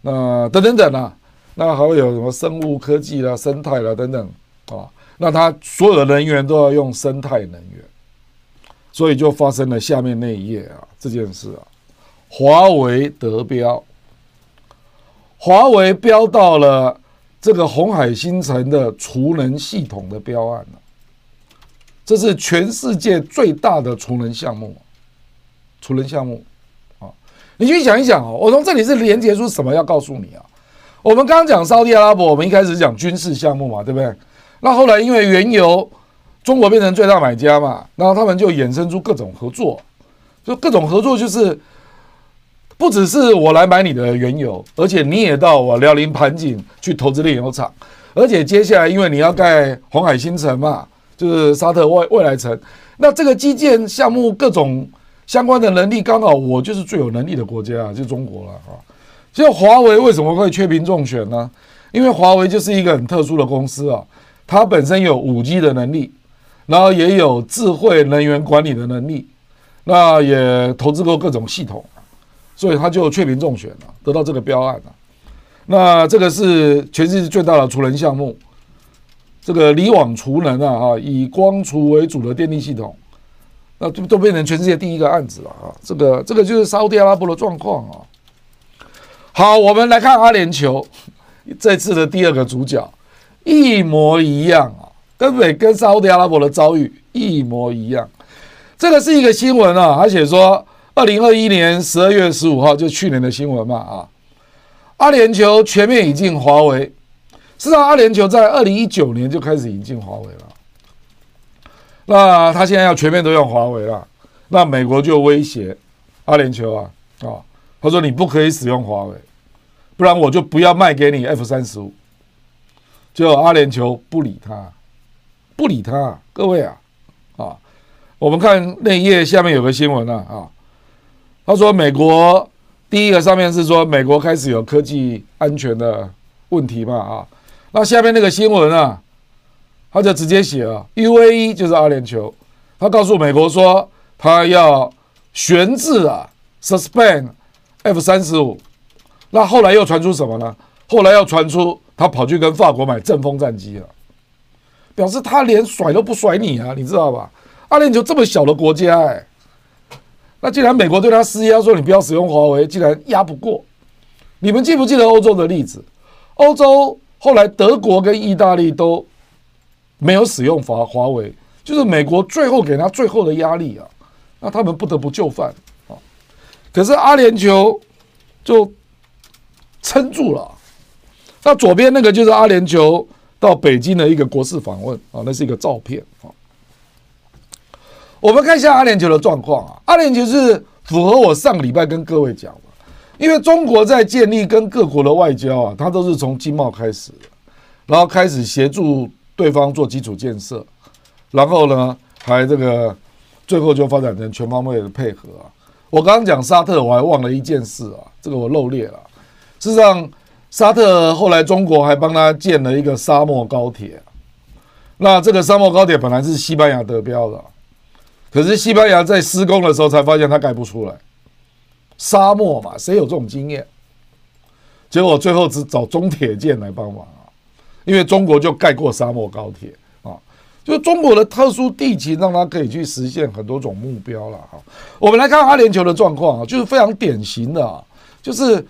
那等等等啊，那还会有什么生物科技啦、生态啦等等啊。那他所有的人员都要用生态能源，所以就发生了下面那一页啊这件事啊，华为得标，华为标到了这个红海新城的储能系统的标案了，这是全世界最大的储能项目，储能项目，你去想一想哦，我从这里是连接出什么要告诉你啊？我们刚刚讲沙特阿拉伯，我们一开始讲军事项目嘛，对不对？那后来因为原油，中国变成最大买家嘛，然后他们就衍生出各种合作，就各种合作就是不只是我来买你的原油，而且你也到我辽宁盘锦去投资炼油厂，而且接下来因为你要盖红海新城嘛，就是沙特未未来城，那这个基建项目各种相关的能力，刚好我就是最有能力的国家啊，就中国了啊。所以华为为什么会雀屏中选呢？因为华为就是一个很特殊的公司啊。它本身有五 G 的能力，然后也有智慧能源管理的能力，那也投资过各种系统，所以它就雀屏中选了，得到这个标案了。那这个是全世界最大的储能项目，这个离网储能啊，哈，以光储为主的电力系统，那都都变成全世界第一个案子了啊。这个这个就是沙乌地阿拉伯的状况啊。好，我们来看阿联酋这次的第二个主角。一模一样啊，根本跟沙乌地阿拉伯的遭遇一模一样。这个是一个新闻啊，他写说，二零二一年十二月十五号，就去年的新闻嘛啊，阿联酋全面引进华为。事实上，阿联酋在二零一九年就开始引进华为了。那他现在要全面都用华为了，那美国就威胁阿联酋啊啊，他说你不可以使用华为，不然我就不要卖给你 F 三十五。就阿联酋不理他，不理他，各位啊，啊，我们看那一页下面有个新闻啊，啊，他说美国第一个上面是说美国开始有科技安全的问题嘛，啊，那下面那个新闻啊，他就直接写了 UAE 就是阿联酋，他告诉美国说他要悬置啊，suspend F 三十五，那后来又传出什么呢？后来又传出。他跑去跟法国买阵风战机了，表示他连甩都不甩你啊，你知道吧？阿联酋这么小的国家，哎，那既然美国对他施压说你不要使用华为，既然压不过，你们记不记得欧洲的例子？欧洲后来德国跟意大利都没有使用华华为，就是美国最后给他最后的压力啊，那他们不得不就范啊。可是阿联酋就撑住了。那左边那个就是阿联酋到北京的一个国事访问啊，那是一个照片啊。我们看一下阿联酋的状况啊，阿联酋是符合我上个礼拜跟各位讲的，因为中国在建立跟各国的外交啊，它都是从经贸开始，然后开始协助对方做基础建设，然后呢，还这个最后就发展成全方位的配合啊。我刚刚讲沙特，我还忘了一件事啊，这个我漏列了。事实上，沙特后来中国还帮他建了一个沙漠高铁，那这个沙漠高铁本来是西班牙得标的。可是西班牙在施工的时候才发现它盖不出来，沙漠嘛，谁有这种经验？结果最后只找中铁建来帮忙，因为中国就盖过沙漠高铁啊，就中国的特殊地形让它可以去实现很多种目标了哈。我们来看阿联酋的状况啊，就是非常典型的啊，就是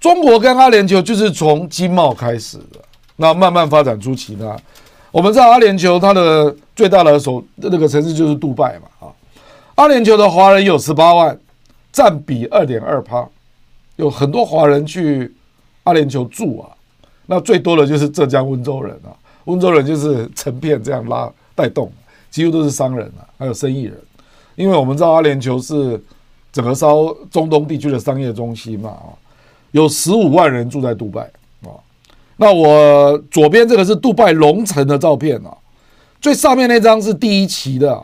中国跟阿联酋就是从经贸开始的，那慢慢发展出其他。我们知道阿联酋它的最大的首那个城市就是杜拜嘛啊，阿联酋的华人有十八万，占比二点二趴，有很多华人去阿联酋住啊，那最多的就是浙江温州人啊，温州人就是成片这样拉带动，几乎都是商人啊，还有生意人，因为我们知道阿联酋是整个烧中东地区的商业中心嘛啊，有十五万人住在杜拜啊。那我左边这个是杜拜龙城的照片啊，最上面那张是第一期的，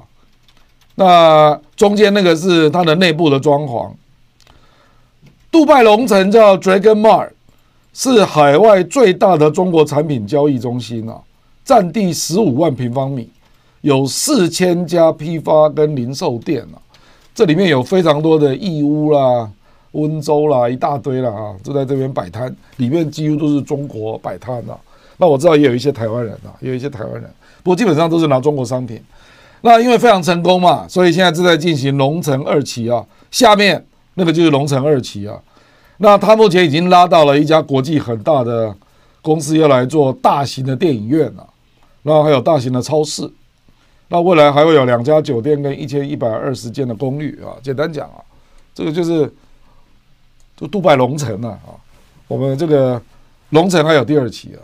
那中间那个是它的内部的装潢。杜拜龙城叫 Dragon Mart，是海外最大的中国产品交易中心啊，占地十五万平方米，有四千家批发跟零售店啊，这里面有非常多的义乌啦。温州啦，一大堆了啊，就在这边摆摊，里面几乎都是中国摆摊的。那我知道也有一些台湾人啊，有一些台湾人，不过基本上都是拿中国商品。那因为非常成功嘛，所以现在正在进行龙城二期啊。下面那个就是龙城二期啊。那他目前已经拉到了一家国际很大的公司要来做大型的电影院了，然后还有大型的超市。那未来还会有两家酒店跟一千一百二十间的公寓啊。简单讲啊，这个就是。就杜拜龙城啊，啊，我们这个龙城还有第二期啊，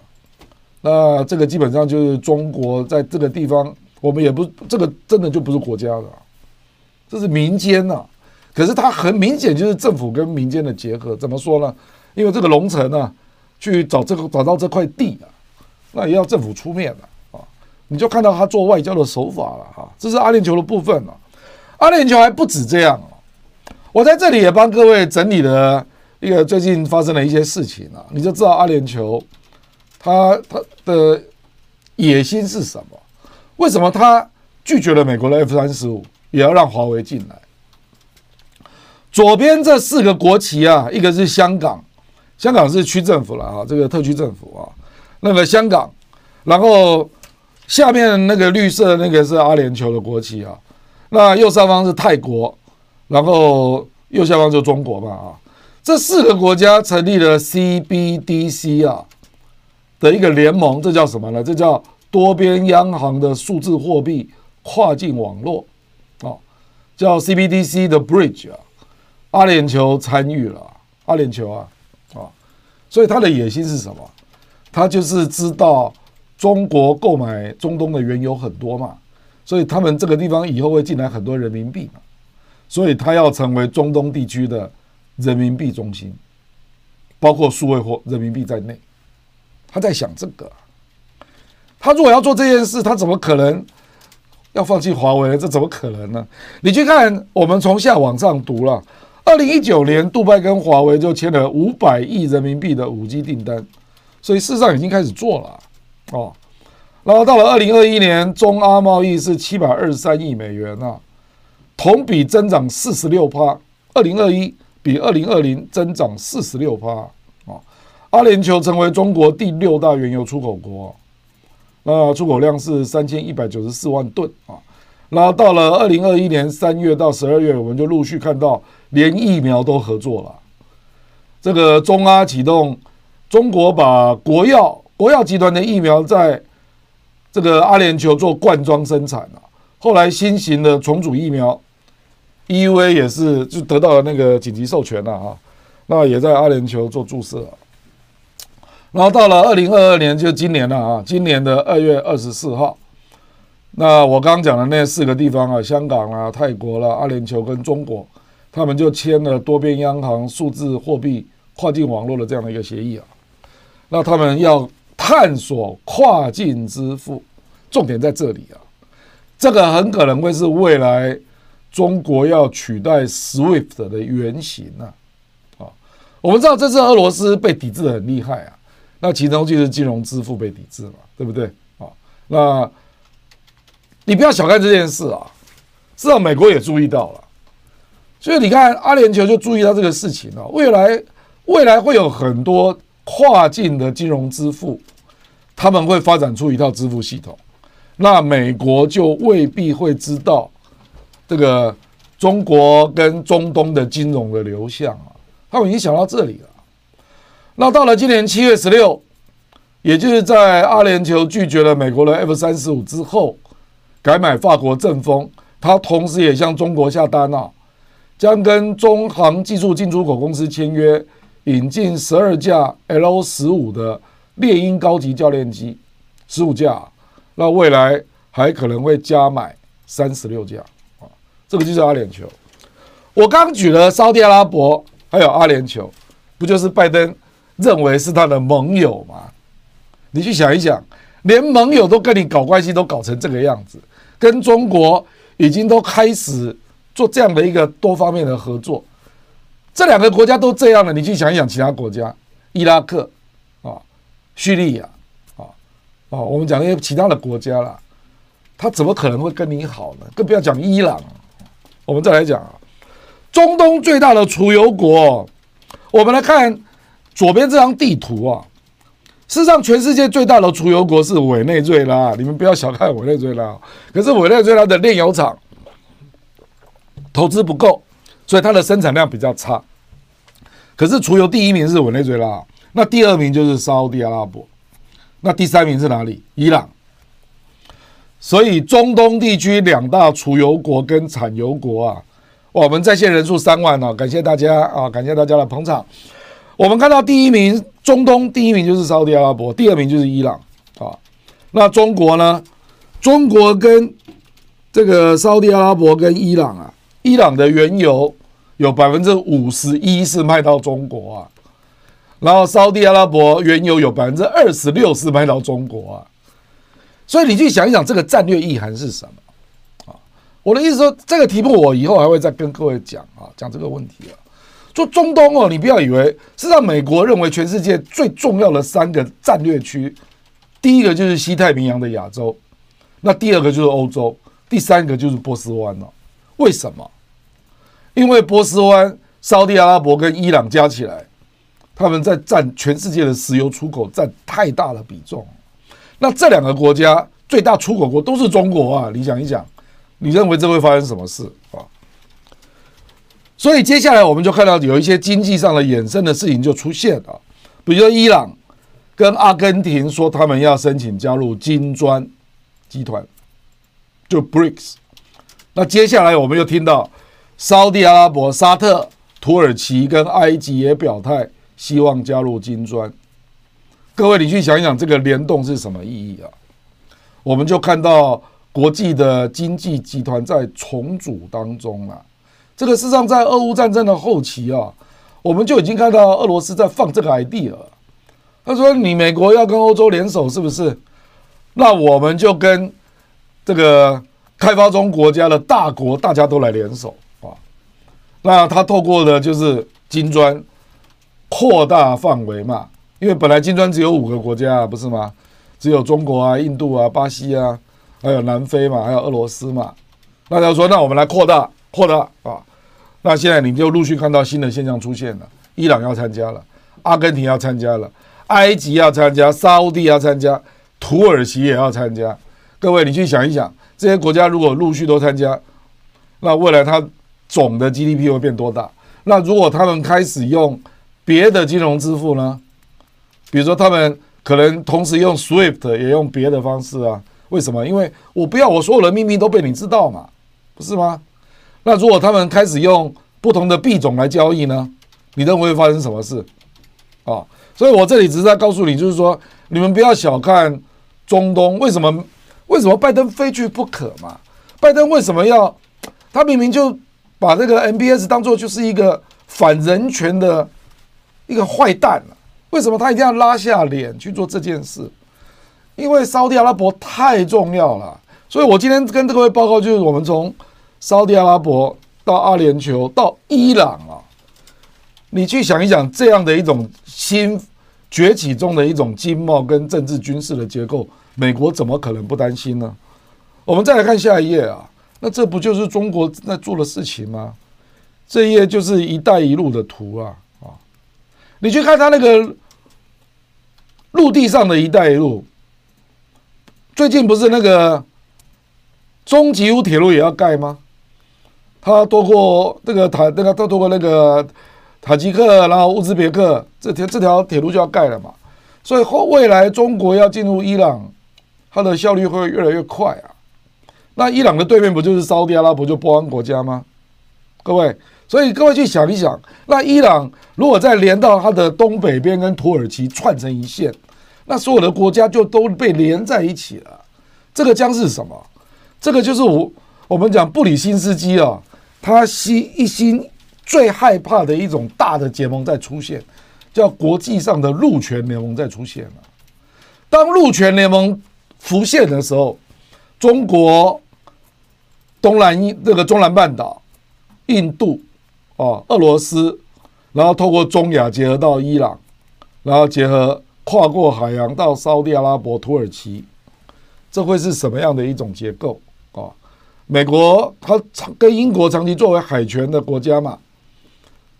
那这个基本上就是中国在这个地方，我们也不这个真的就不是国家的，这是民间呐，可是它很明显就是政府跟民间的结合，怎么说呢？因为这个龙城呢，去找这个找到这块地啊，那也要政府出面了啊，你就看到他做外交的手法了哈，这是阿联酋的部分啊，阿联酋还不止这样。我在这里也帮各位整理了一个最近发生的一些事情啊，你就知道阿联酋他他的野心是什么？为什么他拒绝了美国的 F 三十五，也要让华为进来？左边这四个国旗啊，一个是香港，香港是区政府了啊，这个特区政府啊，那个香港，然后下面那个绿色那个是阿联酋的国旗啊，那右上方是泰国。然后右下方就中国嘛啊，这四个国家成立了 CBDC 啊的一个联盟，这叫什么呢？这叫多边央行的数字货币跨境网络啊，叫 CBDC 的 Bridge 啊。阿联酋参与了，阿联酋啊啊，所以他的野心是什么？他就是知道中国购买中东的原油很多嘛，所以他们这个地方以后会进来很多人民币嘛。所以他要成为中东地区的人民币中心，包括数位货人民币在内。他在想这个，他如果要做这件事，他怎么可能要放弃华为？这怎么可能呢？你去看，我们从下往上读了，二零一九年，杜拜跟华为就签了五百亿人民币的五 G 订单，所以事实上已经开始做了哦。然后到了二零二一年，中阿贸易是七百二十三亿美元啊。同比增长四十六趴，二零二一比二零二零增长四十六趴啊！阿联酋成为中国第六大原油出口国，那出口量是三千一百九十四万吨啊。然后到了二零二一年三月到十二月，我们就陆续看到连疫苗都合作了。这个中阿启动，中国把国药国药集团的疫苗在这个阿联酋做罐装生产啊，后来新型的重组疫苗，EUA 也是就得到了那个紧急授权了啊，那也在阿联酋做注射。然后到了二零二二年，就今年了啊，今年的二月二十四号，那我刚刚讲的那四个地方啊，香港啊、泰国啦、阿联酋跟中国，他们就签了多边央行数字货币跨境网络的这样的一个协议啊，那他们要。探索跨境支付，重点在这里啊！这个很可能会是未来中国要取代 SWIFT 的原型啊！啊，我们知道这次俄罗斯被抵制的很厉害啊，那其中就是金融支付被抵制嘛，对不对？啊，那你不要小看这件事啊，至少美国也注意到了，所以你看阿联酋就注意到这个事情了，未来未来会有很多跨境的金融支付。他们会发展出一套支付系统，那美国就未必会知道这个中国跟中东的金融的流向啊。他们已经想到这里了。那到了今年七月十六，也就是在阿联酋拒绝了美国的 F 三十五之后，改买法国阵风，他同时也向中国下单啊，将跟中航技术进出口公司签约，引进十二架 L 十五的。猎鹰高级教练机十五架，那未来还可能会加买三十六架啊！这个就是阿联酋。我刚举了沙特阿拉伯，还有阿联酋，不就是拜登认为是他的盟友吗？你去想一想，连盟友都跟你搞关系，都搞成这个样子，跟中国已经都开始做这样的一个多方面的合作。这两个国家都这样了，你去想一想其他国家，伊拉克啊。叙利亚，啊，啊，我们讲一些其他的国家了，他怎么可能会跟你好呢？更不要讲伊朗。我们再来讲啊，中东最大的储油国，我们来看左边这张地图啊。事实上，全世界最大的储油国是委内瑞拉，你们不要小看委内瑞拉。可是委内瑞拉的炼油厂投资不够，所以它的生产量比较差。可是储油第一名是委内瑞拉。那第二名就是沙乌地阿拉伯，那第三名是哪里？伊朗。所以中东地区两大储油国跟产油国啊，我们在线人数三万啊，感谢大家啊，感谢大家的捧场。我们看到第一名中东第一名就是沙乌地阿拉伯，第二名就是伊朗啊。那中国呢？中国跟这个沙乌地阿拉伯跟伊朗啊，伊朗的原油有百分之五十一是卖到中国啊。然后，沙地阿拉伯原油有百分之二十六是卖到中国啊，所以你去想一想，这个战略意涵是什么啊？我的意思说，这个题目我以后还会再跟各位讲啊，讲这个问题啊。就中东哦，你不要以为，是让美国认为全世界最重要的三个战略区，第一个就是西太平洋的亚洲，那第二个就是欧洲，第三个就是波斯湾了。为什么？因为波斯湾、沙地阿拉伯跟伊朗加起来。他们在占全世界的石油出口占太大的比重，那这两个国家最大出口国都是中国啊！你想一想，你认为这会发生什么事啊？所以接下来我们就看到有一些经济上的衍生的事情就出现了，比如说伊朗跟阿根廷说他们要申请加入金砖集团，就 BRICS。那接下来我们又听到沙地阿拉伯、沙特、土耳其跟埃及也表态。希望加入金砖，各位，你去想一想，这个联动是什么意义啊？我们就看到国际的经济集团在重组当中啊。这个事实上，在俄乌战争的后期啊，我们就已经看到俄罗斯在放这个 idea 了。他说：“你美国要跟欧洲联手，是不是？那我们就跟这个开发中国家的大国，大家都来联手啊。那他透过的就是金砖。”扩大范围嘛，因为本来金砖只有五个国家，不是吗？只有中国啊、印度啊、巴西啊，还有南非嘛，还有俄罗斯嘛。那他说，那我们来扩大，扩大啊。那现在你就陆续看到新的现象出现了：伊朗要参加了，阿根廷要参加了，埃及要参加，沙乌地要参加，土耳其也要参加。各位，你去想一想，这些国家如果陆续都参加，那未来它总的 GDP 会变多大？那如果他们开始用别的金融支付呢？比如说，他们可能同时用 SWIFT，也用别的方式啊。为什么？因为我不要我所有的秘密都被你知道嘛，不是吗？那如果他们开始用不同的币种来交易呢？你认为会发生什么事？啊，所以我这里只是在告诉你，就是说你们不要小看中东，为什么？为什么拜登非去不可嘛？拜登为什么要？他明明就把这个 MBS 当做就是一个反人权的一个坏蛋了，为什么他一定要拉下脸去做这件事？因为沙特阿拉伯太重要了，所以我今天跟各位报告，就是我们从。沙特阿拉伯到阿联酋到伊朗啊，你去想一想，这样的一种新崛起中的一种经贸跟政治军事的结构，美国怎么可能不担心呢？我们再来看下一页啊，那这不就是中国在做的事情吗？这一页就是“一带一路”的图啊啊！你去看它那个陆地上的一带一路，最近不是那个中吉乌铁路也要盖吗？他通过这个塔，那个他通过那个塔吉克，然后乌兹别克这条这条铁路就要盖了嘛，所以后未来中国要进入伊朗，它的效率会越来越快啊。那伊朗的对面不就是沙特阿拉伯就波湾国家吗？各位，所以各位去想一想，那伊朗如果再连到它的东北边跟土耳其串成一线，那所有的国家就都被连在一起了。这个将是什么？这个就是我我们讲布里辛斯基啊。他心一心最害怕的一种大的结盟在出现，叫国际上的陆权联盟在出现了。当陆权联盟浮现的时候，中国、东南这个中南半岛、印度、哦，俄罗斯，然后透过中亚结合到伊朗，然后结合跨过海洋到沙特阿拉伯、土耳其，这会是什么样的一种结构？美国他长跟英国长期作为海权的国家嘛，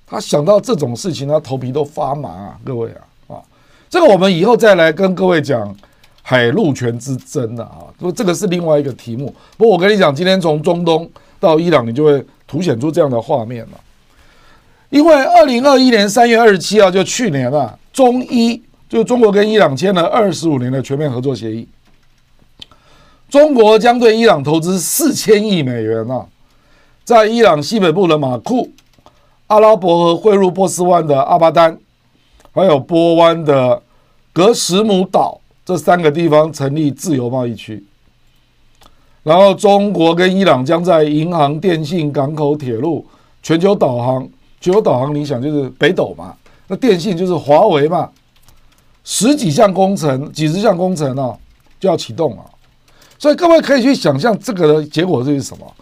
他想到这种事情，他头皮都发麻啊！各位啊，啊，这个我们以后再来跟各位讲海陆权之争的啊，说这个是另外一个题目。不过我跟你讲，今天从中东到伊朗，你就会凸显出这样的画面了。因为二零二一年三月二十七号，就去年啊，中伊就中国跟伊朗签了二十五年的全面合作协议。中国将对伊朗投资四千亿美元啊，在伊朗西北部的马库、阿拉伯河汇入波斯湾的阿巴丹，还有波湾的格什姆岛这三个地方成立自由贸易区。然后，中国跟伊朗将在银行、电信、港口、铁路、全球导航、全球导航，你想就是北斗嘛？那电信就是华为嘛？十几项工程、几十项工程啊，就要启动了。所以各位可以去想象这个的结果是什么？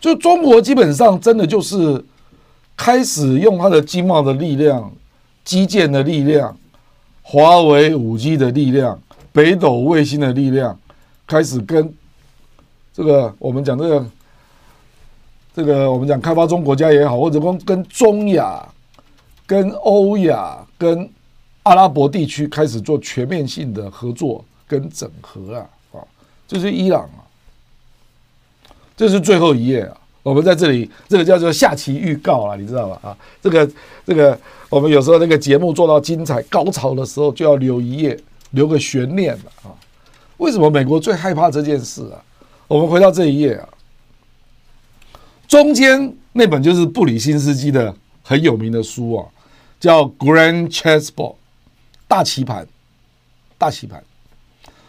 就中国基本上真的就是开始用它的经贸的力量、基建的力量、华为五 G 的力量、北斗卫星的力量，开始跟这个我们讲这个这个我们讲开发中国家也好，或者跟跟中亚、跟欧亚、跟阿拉伯地区开始做全面性的合作跟整合啊。这是伊朗啊，这是最后一页啊。我们在这里，这个叫做下期预告啊，你知道吧？啊，这个这个，我们有时候那个节目做到精彩高潮的时候，就要留一页，留个悬念了啊。为什么美国最害怕这件事啊？我们回到这一页啊，中间那本就是布里辛斯基的很有名的书啊，叫《Grand Chessboard》大棋盘，大棋盘。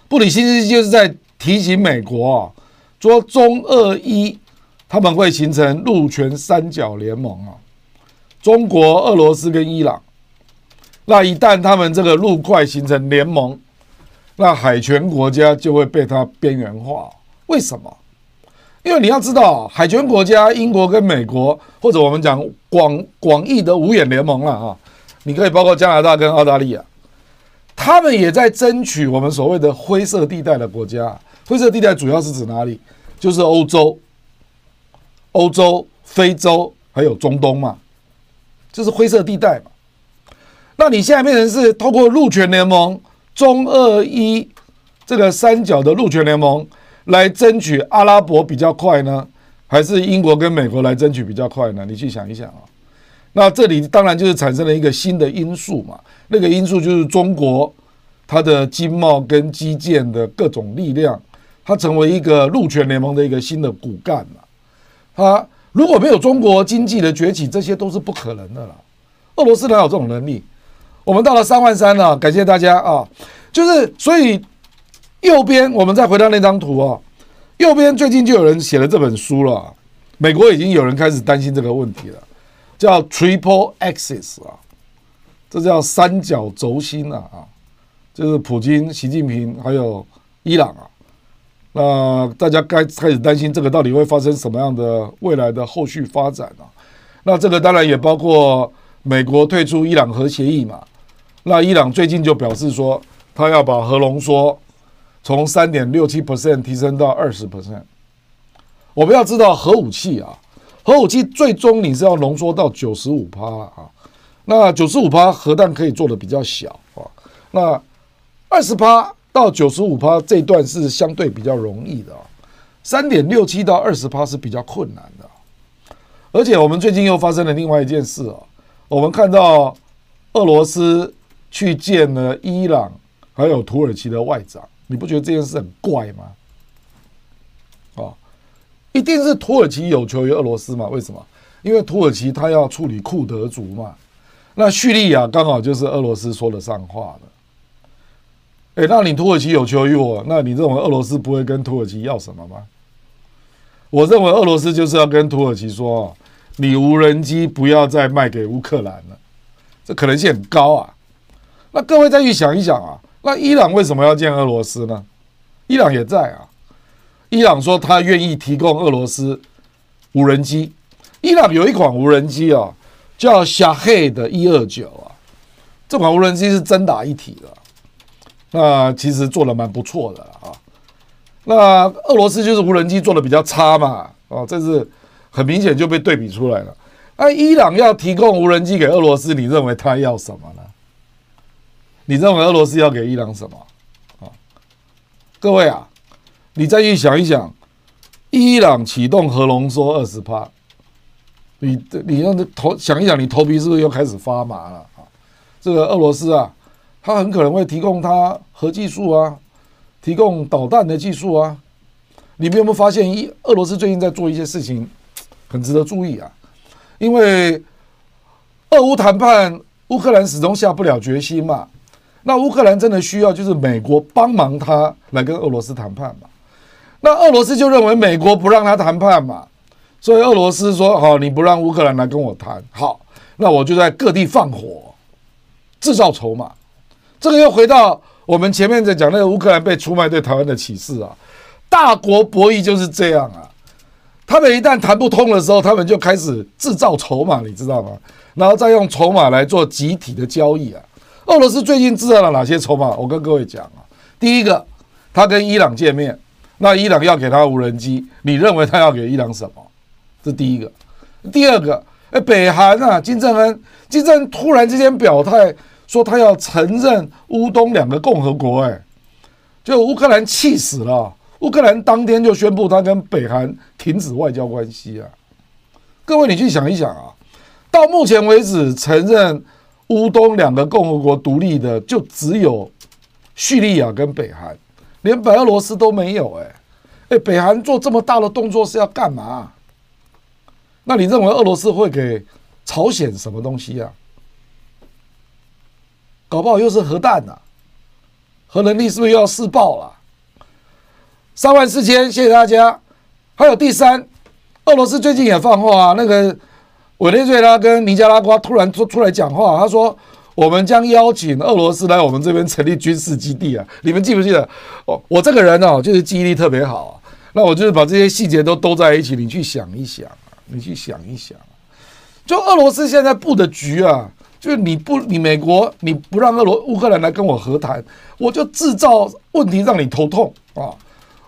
布里辛斯基就是在。提醒美国啊，说中俄伊他们会形成陆权三角联盟啊，中国、俄罗斯跟伊朗。那一旦他们这个陆块形成联盟，那海权国家就会被它边缘化。为什么？因为你要知道，海权国家英国跟美国，或者我们讲广广义的五眼联盟了啊，你可以包括加拿大跟澳大利亚，他们也在争取我们所谓的灰色地带的国家。灰色地带主要是指哪里？就是欧洲、欧洲、非洲还有中东嘛，这是灰色地带嘛。那你现在变成是透过陆权联盟、中俄一这个三角的陆权联盟来争取阿拉伯比较快呢，还是英国跟美国来争取比较快呢？你去想一想啊。那这里当然就是产生了一个新的因素嘛，那个因素就是中国它的经贸跟基建的各种力量。它成为一个陆权联盟的一个新的骨干了。它如果没有中国经济的崛起，这些都是不可能的了。俄罗斯哪有这种能力？我们到了三万三了，感谢大家啊！就是所以右边我们再回到那张图啊，右边最近就有人写了这本书了，美国已经有人开始担心这个问题了，叫 Triple Axis 啊，这叫三角轴心啊啊，就是普京、习近平还有伊朗啊，那大家该开始担心这个到底会发生什么样的未来的后续发展啊？那这个当然也包括美国退出伊朗核协议嘛。那伊朗最近就表示说，他要把核浓缩从三点六七 percent 提升到二十 percent。我们要知道核武器啊，核武器最终你是要浓缩到九十五趴啊。那九十五趴核弹可以做的比较小啊。那二十趴到九十五趴这段是相对比较容易的啊。三点六七到二十趴是比较困难的。而且我们最近又发生了另外一件事啊，我们看到俄罗斯。去见了伊朗还有土耳其的外长，你不觉得这件事很怪吗？啊，一定是土耳其有求于俄罗斯嘛？为什么？因为土耳其他要处理库德族嘛。那叙利亚刚好就是俄罗斯说得上话的。诶，那你土耳其有求于我，那你认为俄罗斯不会跟土耳其要什么吗？我认为俄罗斯就是要跟土耳其说，你无人机不要再卖给乌克兰了，这可能性很高啊。那各位再去想一想啊，那伊朗为什么要见俄罗斯呢？伊朗也在啊。伊朗说他愿意提供俄罗斯无人机。伊朗有一款无人机啊，叫夏黑的一二九啊。这款无人机是真打一体的，那其实做的蛮不错的啊。那俄罗斯就是无人机做的比较差嘛，哦，这是很明显就被对比出来了。那伊朗要提供无人机给俄罗斯，你认为他要什么呢？你认为俄罗斯要给伊朗什么？啊，各位啊，你再去想一想，伊朗启动核浓缩二十趴，你你让头想一想，你头皮是不是又开始发麻了啊？这个俄罗斯啊，他很可能会提供他核技术啊，提供导弹的技术啊。你们有没有发现，一俄罗斯最近在做一些事情，很值得注意啊？因为俄乌谈判，乌克兰始终下不了决心嘛。那乌克兰真的需要就是美国帮忙他来跟俄罗斯谈判嘛？那俄罗斯就认为美国不让他谈判嘛，所以俄罗斯说：“好，你不让乌克兰来跟我谈，好，那我就在各地放火，制造筹码。”这个又回到我们前面在讲那个乌克兰被出卖对台湾的启示啊，大国博弈就是这样啊。他们一旦谈不通的时候，他们就开始制造筹码，你知道吗？然后再用筹码来做集体的交易啊。俄罗斯最近制造了哪些筹码？我跟各位讲啊，第一个，他跟伊朗见面，那伊朗要给他无人机，你认为他要给伊朗什么？这第一个。第二个，哎，北韩啊，金正恩，金正恩突然之间表态说他要承认乌东两个共和国，哎，就乌克兰气死了，乌克兰当天就宣布他跟北韩停止外交关系啊。各位，你去想一想啊，到目前为止承认。乌东两个共和国独立的就只有叙利亚跟北韩，连白俄罗斯都没有。哎，哎，北韩做这么大的动作是要干嘛？那你认为俄罗斯会给朝鲜什么东西呀？搞不好又是核弹呐，核能力是不是又要试爆了？三万四千，谢谢大家。还有第三，俄罗斯最近也放话啊，那个。委内瑞拉跟尼加拉瓜突然出出来讲话，他说：“我们将邀请俄罗斯来我们这边成立军事基地啊！你们记不记得？我我这个人哦，就是记忆力特别好。那我就是把这些细节都都在一起，你去想一想，你去想一想。就俄罗斯现在布的局啊，就是你不，你美国你不让俄罗乌克兰来跟我和谈，我就制造问题让你头痛啊！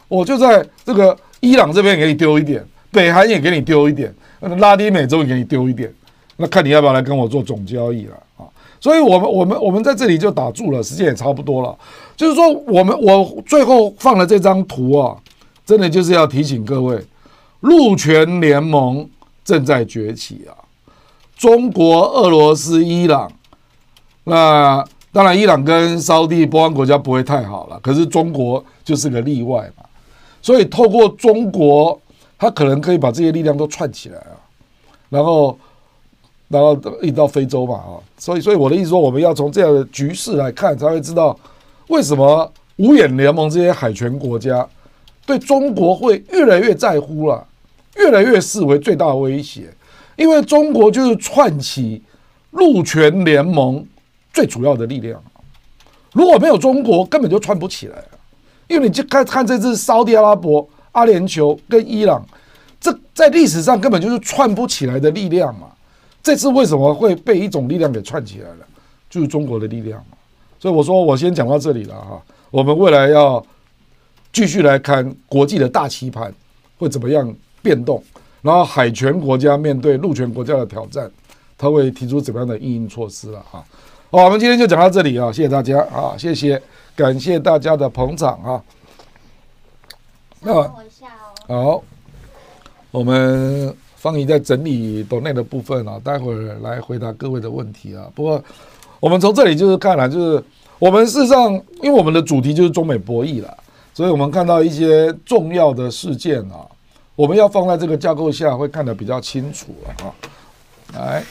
我就在这个伊朗这边给你丢一点，北韩也给你丢一点。”拉丁美洲也给你丢一点，那看你要不要来跟我做总交易了啊？所以，我们我们我们在这里就打住了，时间也差不多了。就是说，我们我最后放了这张图啊，真的就是要提醒各位，陆权联盟正在崛起啊！中国、俄罗斯、伊朗，那当然，伊朗跟沙地波湾国家不会太好了，可是中国就是个例外嘛。所以透过中国，他可能可以把这些力量都串起来啊，然后，然后一直到非洲嘛啊，所以，所以我的意思说，我们要从这样的局势来看，才会知道为什么五眼联盟这些海权国家对中国会越来越在乎了，越来越视为最大威胁，因为中国就是串起陆权联盟最主要的力量。如果没有中国，根本就串不起来。因为你就看看这次沙特阿拉伯、阿联酋跟伊朗，这在历史上根本就是串不起来的力量嘛。这次为什么会被一种力量给串起来了？就是中国的力量嘛。所以我说我先讲到这里了哈。我们未来要继续来看国际的大棋盘会怎么样变动，然后海权国家面对陆权国家的挑战，他会提出怎么样的因应措施了哈。好，我们今天就讲到这里啊，谢谢大家啊，谢谢。感谢大家的捧场啊！那好，我们方怡在整理董内的部分啊，待会儿来回答各位的问题啊。不过我们从这里就是看了，就是我们事实上，因为我们的主题就是中美博弈了，所以我们看到一些重要的事件啊，我们要放在这个架构下会看得比较清楚了啊。来。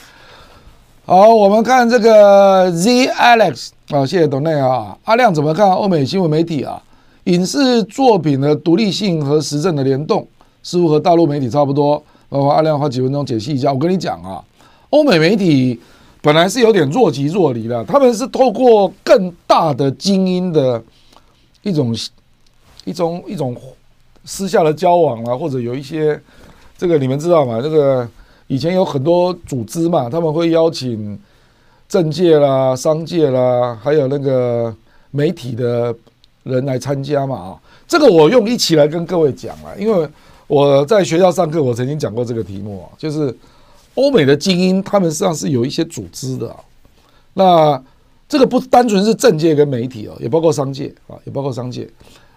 好，我们看这个 Z Alex 啊，谢谢董内啊。阿亮怎么看欧美新闻媒体啊？影视作品的独立性和时政的联动，似乎和大陆媒体差不多。呃，阿亮花几分钟解析一下。我跟你讲啊，欧美媒体本来是有点若即若离的，他们是透过更大的精英的一种一种一种私下的交往啊，或者有一些这个你们知道吗？这个。以前有很多组织嘛，他们会邀请政界啦、商界啦，还有那个媒体的人来参加嘛啊。这个我用一起来跟各位讲啊，因为我在学校上课，我曾经讲过这个题目啊，就是欧美的精英他们实际上是有一些组织的。那这个不单纯是政界跟媒体哦，也包括商界啊，也包括商界。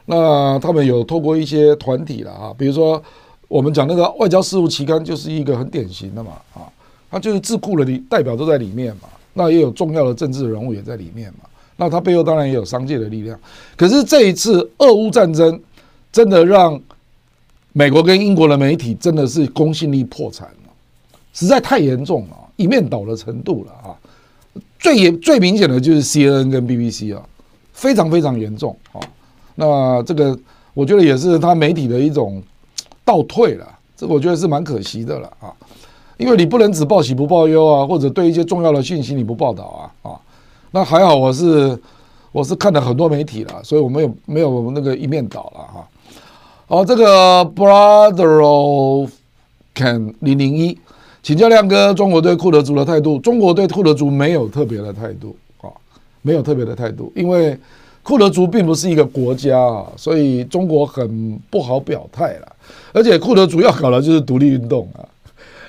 那他们有透过一些团体了啊，比如说。我们讲那个外交事务期刊就是一个很典型的嘛，啊，它就是智库的代表都在里面嘛，那也有重要的政治人物也在里面嘛，那它背后当然也有商界的力量。可是这一次俄乌战争真的让美国跟英国的媒体真的是公信力破产了，实在太严重了，一面倒的程度了啊。最严最明显的就是 CNN 跟 BBC 啊，非常非常严重啊。那这个我觉得也是他媒体的一种。倒退了，这我觉得是蛮可惜的了啊，因为你不能只报喜不报忧啊，或者对一些重要的信息你不报道啊啊，那还好我是我是看了很多媒体了，所以我没有没有那个一面倒了哈。好，这个 Brother of Can 零零一，请教亮哥，中国对库德族的态度，中国对库德族没有特别的态度啊，没有特别的态度，因为库德族并不是一个国家啊，所以中国很不好表态了。而且库德主要搞的就是独立运动啊，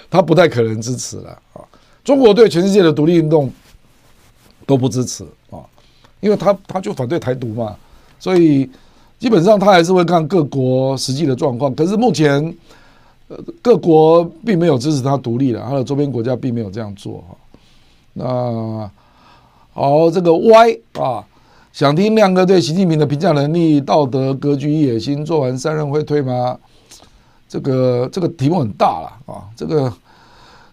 他不太可能支持了啊。中国对全世界的独立运动都不支持啊，因为他他就反对台独嘛，所以基本上他还是会看各国实际的状况。可是目前呃各国并没有支持他独立了，他的周边国家并没有这样做哈。那好，这个 Y 啊，想听亮哥对习近平的评价能力、道德格局、野心，做完三任会退吗？这个这个题目很大了啊，这个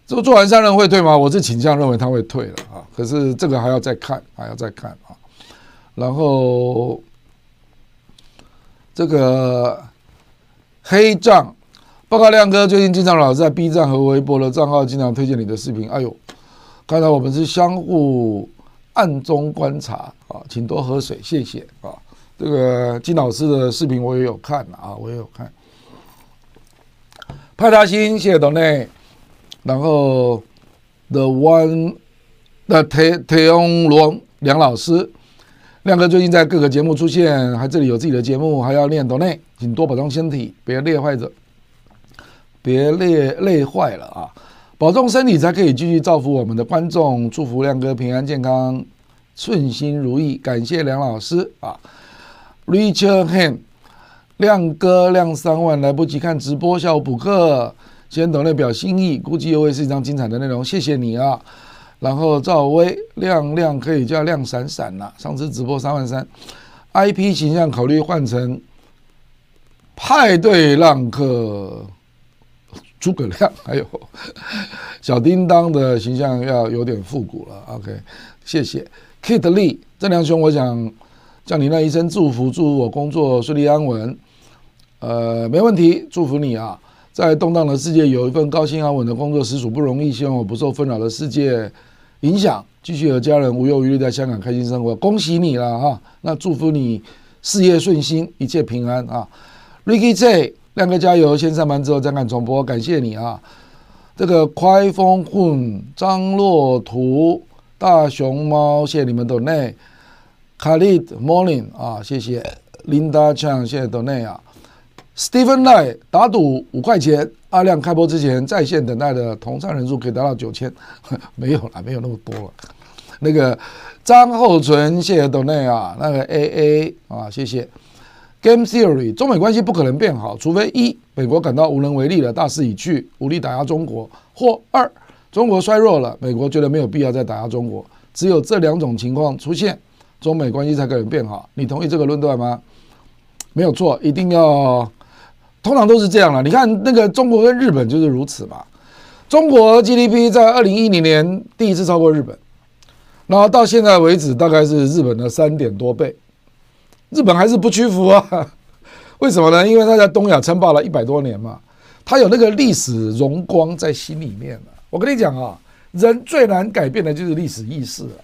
这做完三任会退吗？我是倾向认为他会退了啊，可是这个还要再看，还要再看啊。然后这个黑账报告亮哥最近经常老是在 B 站和微博的账号经常推荐你的视频，哎呦，看来我们是相互暗中观察啊，请多喝水，谢谢啊。这个金老师的视频我也有看啊，我也有看。派大星，谢谢董内。然后，The One，那铁铁翁罗梁老师，亮哥最近在各个节目出现，还这里有自己的节目，还要练董内，请多保重身体，别累坏着，别累累坏了啊。保重身体才可以继续造福我们的观众，祝福亮哥平安健康，顺心如意。感谢梁老师啊，Richard Han。亮哥亮三万来不及看直播，下午补课，先抖内表心意，估计又会是一张精彩的内容，谢谢你啊！然后赵薇亮亮可以叫亮闪闪了，上次直播三万三，IP 形象考虑换成派对浪客诸葛亮，还有 [LAUGHS] 小叮当的形象要有点复古了。OK，谢谢 Kit Lee 郑良兄，我想向你那一声祝福，祝我工作顺利安稳。呃，没问题，祝福你啊，在动荡的世界有一份高薪安稳的工作实属不容易，希望我不受纷扰的世界影响，继续和家人无忧无虑在香港开心生活。恭喜你了哈，那祝福你事业顺心，一切平安啊。Ricky J，亮哥加油！先上班之后再看重播，感谢你啊！这个快风混张洛图大熊猫，谢谢你们的内。Khalid Morning 啊，谢谢 Linda Chang，谢谢的内啊。Stephen Lai 打赌五块钱，阿亮开播之前在线等待的同唱人数可以达到九千，[LAUGHS] 没有了，没有那么多了。那个张厚纯，谢谢的内啊，那个 AA 啊，谢谢。Game Theory，中美关系不可能变好，除非一美国感到无能为力了，大势已去，无力打压中国；或二中国衰弱了，美国觉得没有必要再打压中国。只有这两种情况出现，中美关系才可能变好。你同意这个论断吗？没有错，一定要，通常都是这样了。你看那个中国跟日本就是如此嘛。中国 GDP 在二零一零年第一次超过日本，然后到现在为止大概是日本的三点多倍。日本还是不屈服啊？[LAUGHS] 为什么呢？因为他在东亚称霸了一百多年嘛，他有那个历史荣光在心里面。我跟你讲啊，人最难改变的就是历史意识啊，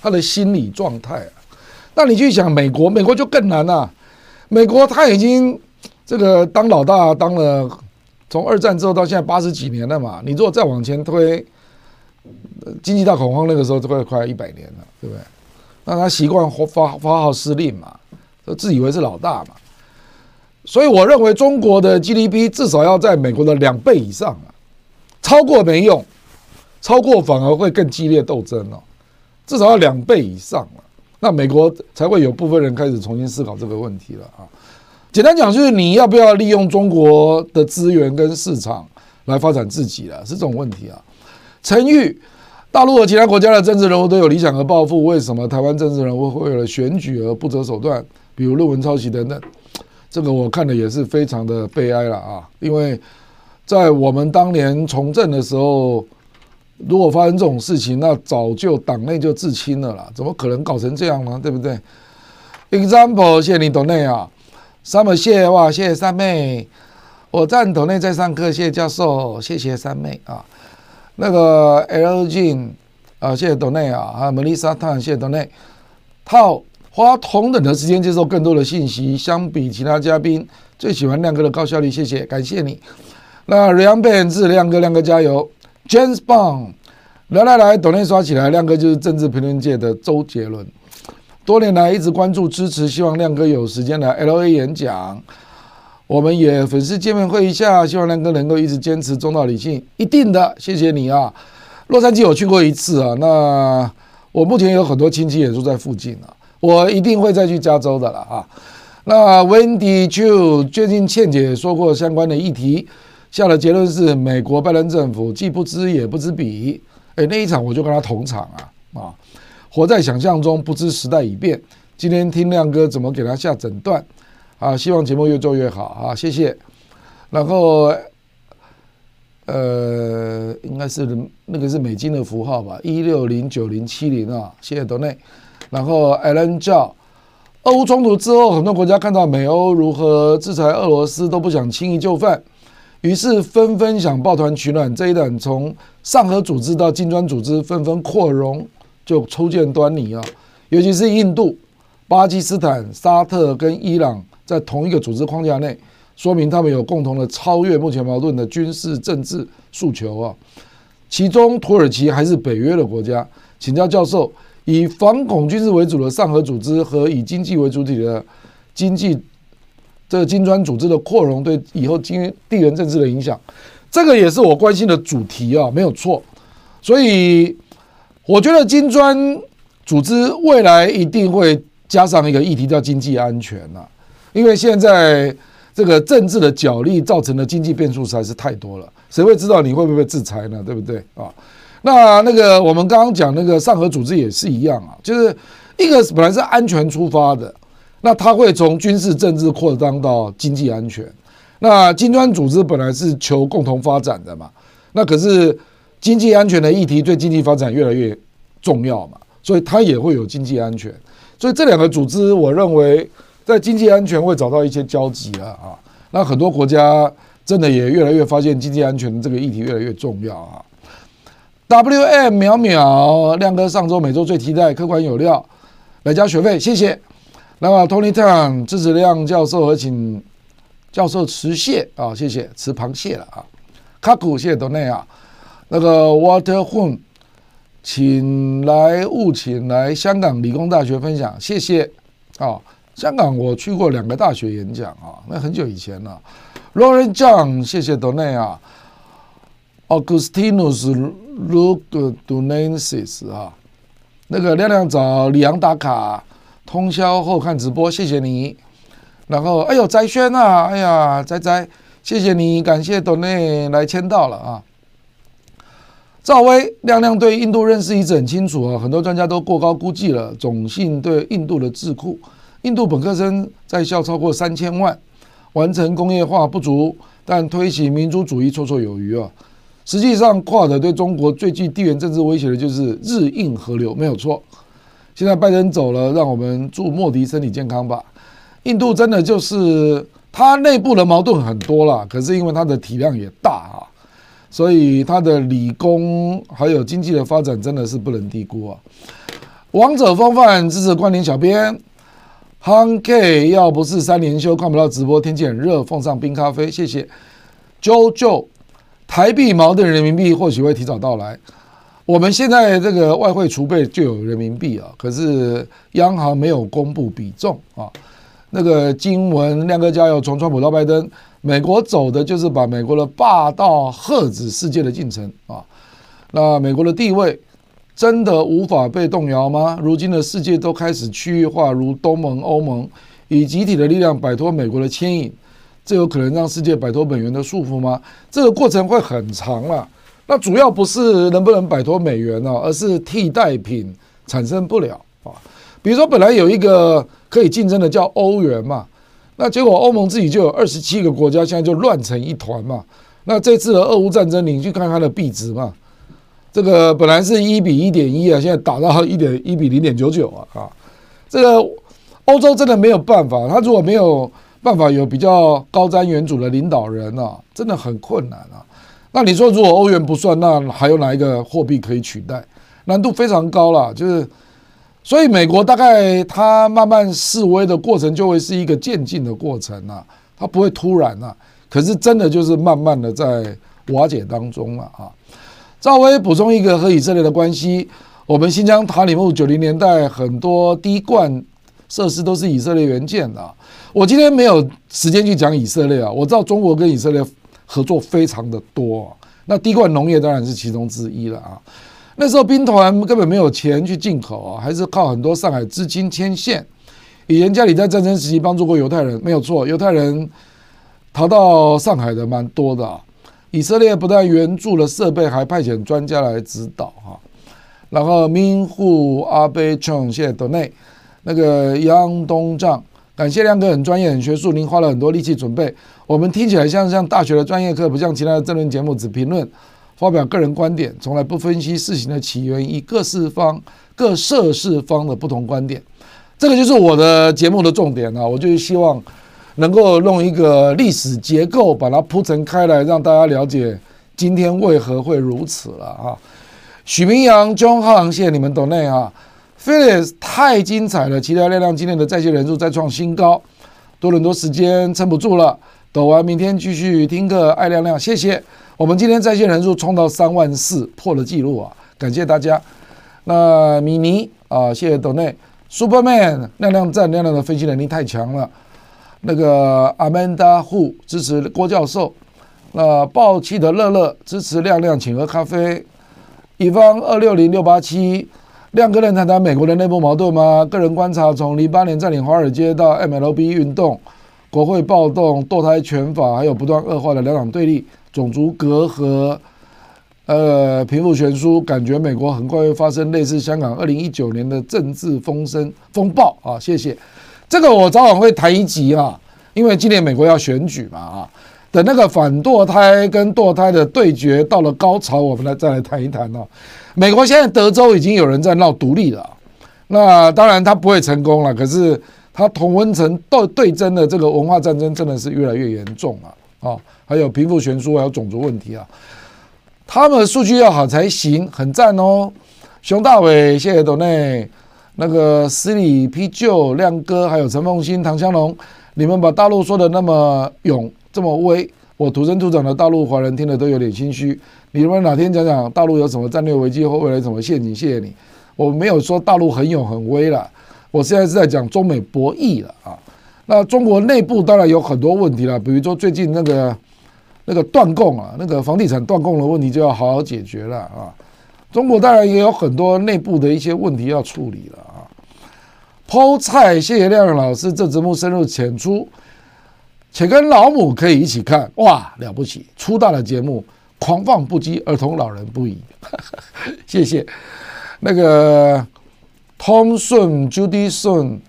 他的心理状态啊。那你去想美国，美国就更难了。美国他已经这个当老大当了，从二战之后到现在八十几年了嘛。你如果再往前推，经济大恐慌那个时候都快快一百年了，对不对？那他习惯发发号施令嘛。自以为是老大嘛，所以我认为中国的 GDP 至少要在美国的两倍以上啊，超过没用，超过反而会更激烈斗争哦，至少要两倍以上啊，那美国才会有部分人开始重新思考这个问题了啊。简单讲就是你要不要利用中国的资源跟市场来发展自己了，是这种问题啊。陈玉，大陆和其他国家的政治人物都有理想和抱负，为什么台湾政治人物会为了选举而不择手段？比如论文抄袭等等，[TSK] 这个我看的也是非常的悲哀了啊！因为在我们当年从政的时候，如果发生这种事情，那早就党内就自清了啦，怎么可能搞成这样呢？对不对？Example，谢谢你斗内啊，三妹谢谢哇，谢谢三妹，我在斗内在上课，谢谢教授，谢谢三妹啊，那个 LG 啊，谢谢斗内啊，还有 Melissa Tan，谢谢斗内套。花同等的时间接受更多的信息，相比其他嘉宾，最喜欢亮哥的高效率。谢谢，感谢你。那梁变志，亮哥，亮哥加油。James Bond，来来来，抖音刷起来，亮哥就是政治评论界的周杰伦。多年来一直关注支持，希望亮哥有时间来 LA 演讲。我们也粉丝见面会一下，希望亮哥能够一直坚持中道理性。一定的，谢谢你啊。洛杉矶我去过一次啊，那我目前有很多亲戚也住在附近啊。我一定会再去加州的了啊！那 Wendy Chu 最近倩姐说过相关的议题，下的结论是美国拜登政府既不知也不知彼。哎，那一场我就跟他同场啊啊！活在想象中，不知时代已变。今天听亮哥怎么给他下诊断啊！希望节目越做越好啊！谢谢。然后呃，应该是那个是美金的符号吧？一六零九零七零啊！谢谢斗内。然后，Alan 叫，俄乌冲突之后，很多国家看到美欧如何制裁俄罗斯，都不想轻易就范，于是纷纷想抱团取暖。这一点从上合组织到金砖组织纷纷扩容，就初见端倪啊！尤其是印度、巴基斯坦、沙特跟伊朗在同一个组织框架内，说明他们有共同的超越目前矛盾的军事政治诉求啊！其中，土耳其还是北约的国家，请教教授。以反恐军事为主的上合组织和以经济为主体的经济这个金砖组织的扩容，对以后经地缘政治的影响，这个也是我关心的主题啊，没有错。所以我觉得金砖组织未来一定会加上一个议题叫经济安全呐，因为现在这个政治的角力造成的经济变数实在是太多了，谁会知道你会不会制裁呢？对不对啊？那那个我们刚刚讲那个上合组织也是一样啊，就是一个本来是安全出发的，那它会从军事政治扩张到经济安全。那金砖组织本来是求共同发展的嘛，那可是经济安全的议题对经济发展越来越重要嘛，所以它也会有经济安全。所以这两个组织，我认为在经济安全会找到一些交集了啊。那很多国家真的也越来越发现经济安全的这个议题越来越重要啊。W M 秒秒亮哥上周每周最期待客观有料来交学费，谢谢。那么 Tony Tang 支持亮教授和请。教授持蟹啊，谢谢吃螃蟹了啊，卡古谢都那样，那个 Water Hun 请来务请来香港理工大学分享，谢谢啊，香港我去过两个大学演讲啊，那很久以前了。Lauren Zhang 谢谢都那样，Augustinus Lugdunensis 啊，那个亮亮找李阳打卡，通宵后看直播，谢谢你。然后，哎呦，翟轩啊，哎呀，翟翟，谢谢你，感谢董内来签到了啊。赵薇，亮亮对印度认识一直很清楚啊，很多专家都过高估计了种姓对印度的智库。印度本科生在校超过三千万，完成工业化不足，但推行民族主义绰绰有余啊。实际上，跨的对中国最具地缘政治威胁的就是日印河流，没有错。现在拜登走了，让我们祝莫迪身体健康吧。印度真的就是它内部的矛盾很多了，可是因为它的体量也大啊，所以它的理工还有经济的发展真的是不能低估啊。王者风范支持关联小编，Han K 要不是三连休看不到直播，天气很热，奉上冰咖啡，谢谢。JoJo 台币锚定人民币或许会提早到来，我们现在这个外汇储备就有人民币啊，可是央行没有公布比重啊。那个经文亮哥加油，从川普到拜登，美国走的就是把美国的霸道遏制世界的进程啊。那美国的地位真的无法被动摇吗？如今的世界都开始区域化，如东盟、欧盟以集体的力量摆脱美国的牵引，这有可能让世界摆脱美元的束缚吗？这个过程会很长了。那主要不是能不能摆脱美元呢，而是替代品产生不了啊。比如说，本来有一个可以竞争的叫欧元嘛，那结果欧盟自己就有二十七个国家，现在就乱成一团嘛。那这次的俄乌战争，你去看它的币值嘛，这个本来是一比一点一啊，现在打到一点一比零点九九啊啊！这个欧洲真的没有办法，他如果没有办法有比较高瞻远瞩的领导人啊，真的很困难啊。那你说，如果欧元不算，那还有哪一个货币可以取代？难度非常高了，就是。所以美国大概它慢慢示威的过程就会是一个渐进的过程啊，它不会突然啊，可是真的就是慢慢的在瓦解当中了啊。赵薇补充一个和以色列的关系，我们新疆塔里木九零年代很多滴灌设施都是以色列援建的。我今天没有时间去讲以色列啊，我知道中国跟以色列合作非常的多，那滴灌农业当然是其中之一了啊。那时候兵团根本没有钱去进口啊，还是靠很多上海资金牵线。以前家里在战争时期帮助过犹太人，没有错，犹太人逃到上海的蛮多的啊。以色列不但援助了设备，还派遣专家来指导哈。然后民户阿贝琼谢德内，那个杨东丈，感谢亮哥很专业很学术，您花了很多力气准备，我们听起来像像大学的专业课，不像其他的政论节目只评论。发表个人观点，从来不分析事情的起源，以各四方、各涉事方的不同观点，这个就是我的节目的重点啊！我就是希望能够弄一个历史结构，把它铺陈开来，让大家了解今天为何会如此了啊！许明阳、钟浩谢谢你们懂内啊！Felix 太精彩了，期待亮亮今天的在线人数再创新高，多伦多时间撑不住了，抖完明天继续听课，爱亮亮，谢谢。我们今天在线人数冲到三万四，破了纪录啊！感谢大家。那米妮啊，谢谢抖内，Superman 亮亮赞，亮亮的分析能力太强了。那个 Amanda Hu 支持郭教授。那爆气的乐乐支持亮亮，请喝咖啡。乙方二六零六八七，亮哥能谈谈美国的内部矛盾吗？个人观察，从零八年占领华尔街到 MLB 运动、国会暴动、堕胎权法，还有不断恶化的两党对立。种族隔阂，呃，贫富悬殊，感觉美国很快会发生类似香港二零一九年的政治风声风暴啊！谢谢这个我早晚会谈一集啊，因为今年美国要选举嘛啊，等那个反堕胎跟堕胎的对决到了高潮，我们来再来谈一谈哦。美国现在德州已经有人在闹独立了，那当然他不会成功了，可是他同温层对对争的这个文化战争真的是越来越严重啊啊，还有贫富悬殊，还有种族问题啊，他们的数据要好才行，很赞哦。熊大伟，谢谢董内。那个十里啤酒亮哥，还有陈凤新、唐香龙，你们把大陆说的那么勇，这么威，我土生土长的大陆华人听了都有点心虚。你们哪天讲讲大陆有什么战略危机或未来什么陷阱？谢谢你。我没有说大陆很勇很威了，我现在是在讲中美博弈了啊。那中国内部当然有很多问题了，比如说最近那个那个断供啊，那个房地产断供的问题就要好好解决了啊。中国当然也有很多内部的一些问题要处理了啊。剖菜，谢谢亮亮老师，这节目深入浅出，且跟老母可以一起看，哇，了不起！粗大的节目，狂放不羁，儿童老人不宜。[LAUGHS] 谢谢那个 Tom 顺、Judy 顺、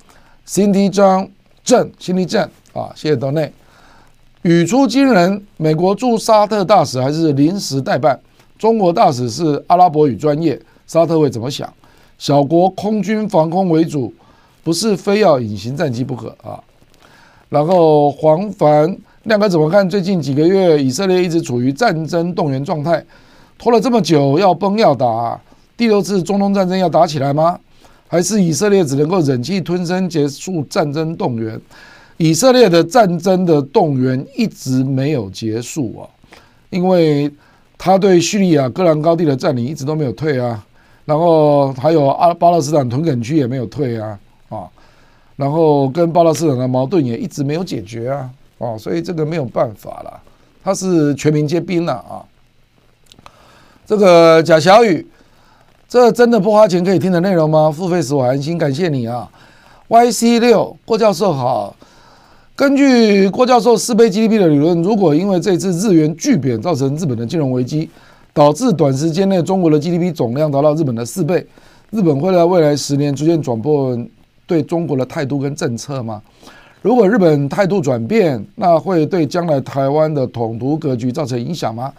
Cindy 张郑、Cindy 郑啊，谢谢斗内。语出惊人，美国驻沙特大使还是临时代办，中国大使是阿拉伯语专业，沙特会怎么想？小国空军防空为主。不是非要隐形战机不可啊！然后黄凡亮哥怎么看？最近几个月，以色列一直处于战争动员状态，拖了这么久，要崩要打，第六次中东战争要打起来吗？还是以色列只能够忍气吞声结束战争动员？以色列的战争的动员一直没有结束啊，因为他对叙利亚戈兰高地的占领一直都没有退啊，然后还有阿巴勒斯坦屯垦区也没有退啊。然后跟巴勒斯坦的矛盾也一直没有解决啊，哦，所以这个没有办法了，他是全民皆兵了啊。这个贾小雨，这真的不花钱可以听的内容吗？付费时我安心，感谢你啊。YC 六郭教授好，根据郭教授四倍 GDP 的理论，如果因为这次日元巨贬造成日本的金融危机，导致短时间内中国的 GDP 总量达到日本的四倍，日本会在未来十年逐渐转破。对中国的态度跟政策吗？如果日本态度转变，那会对将来台湾的统独格局造成影响吗？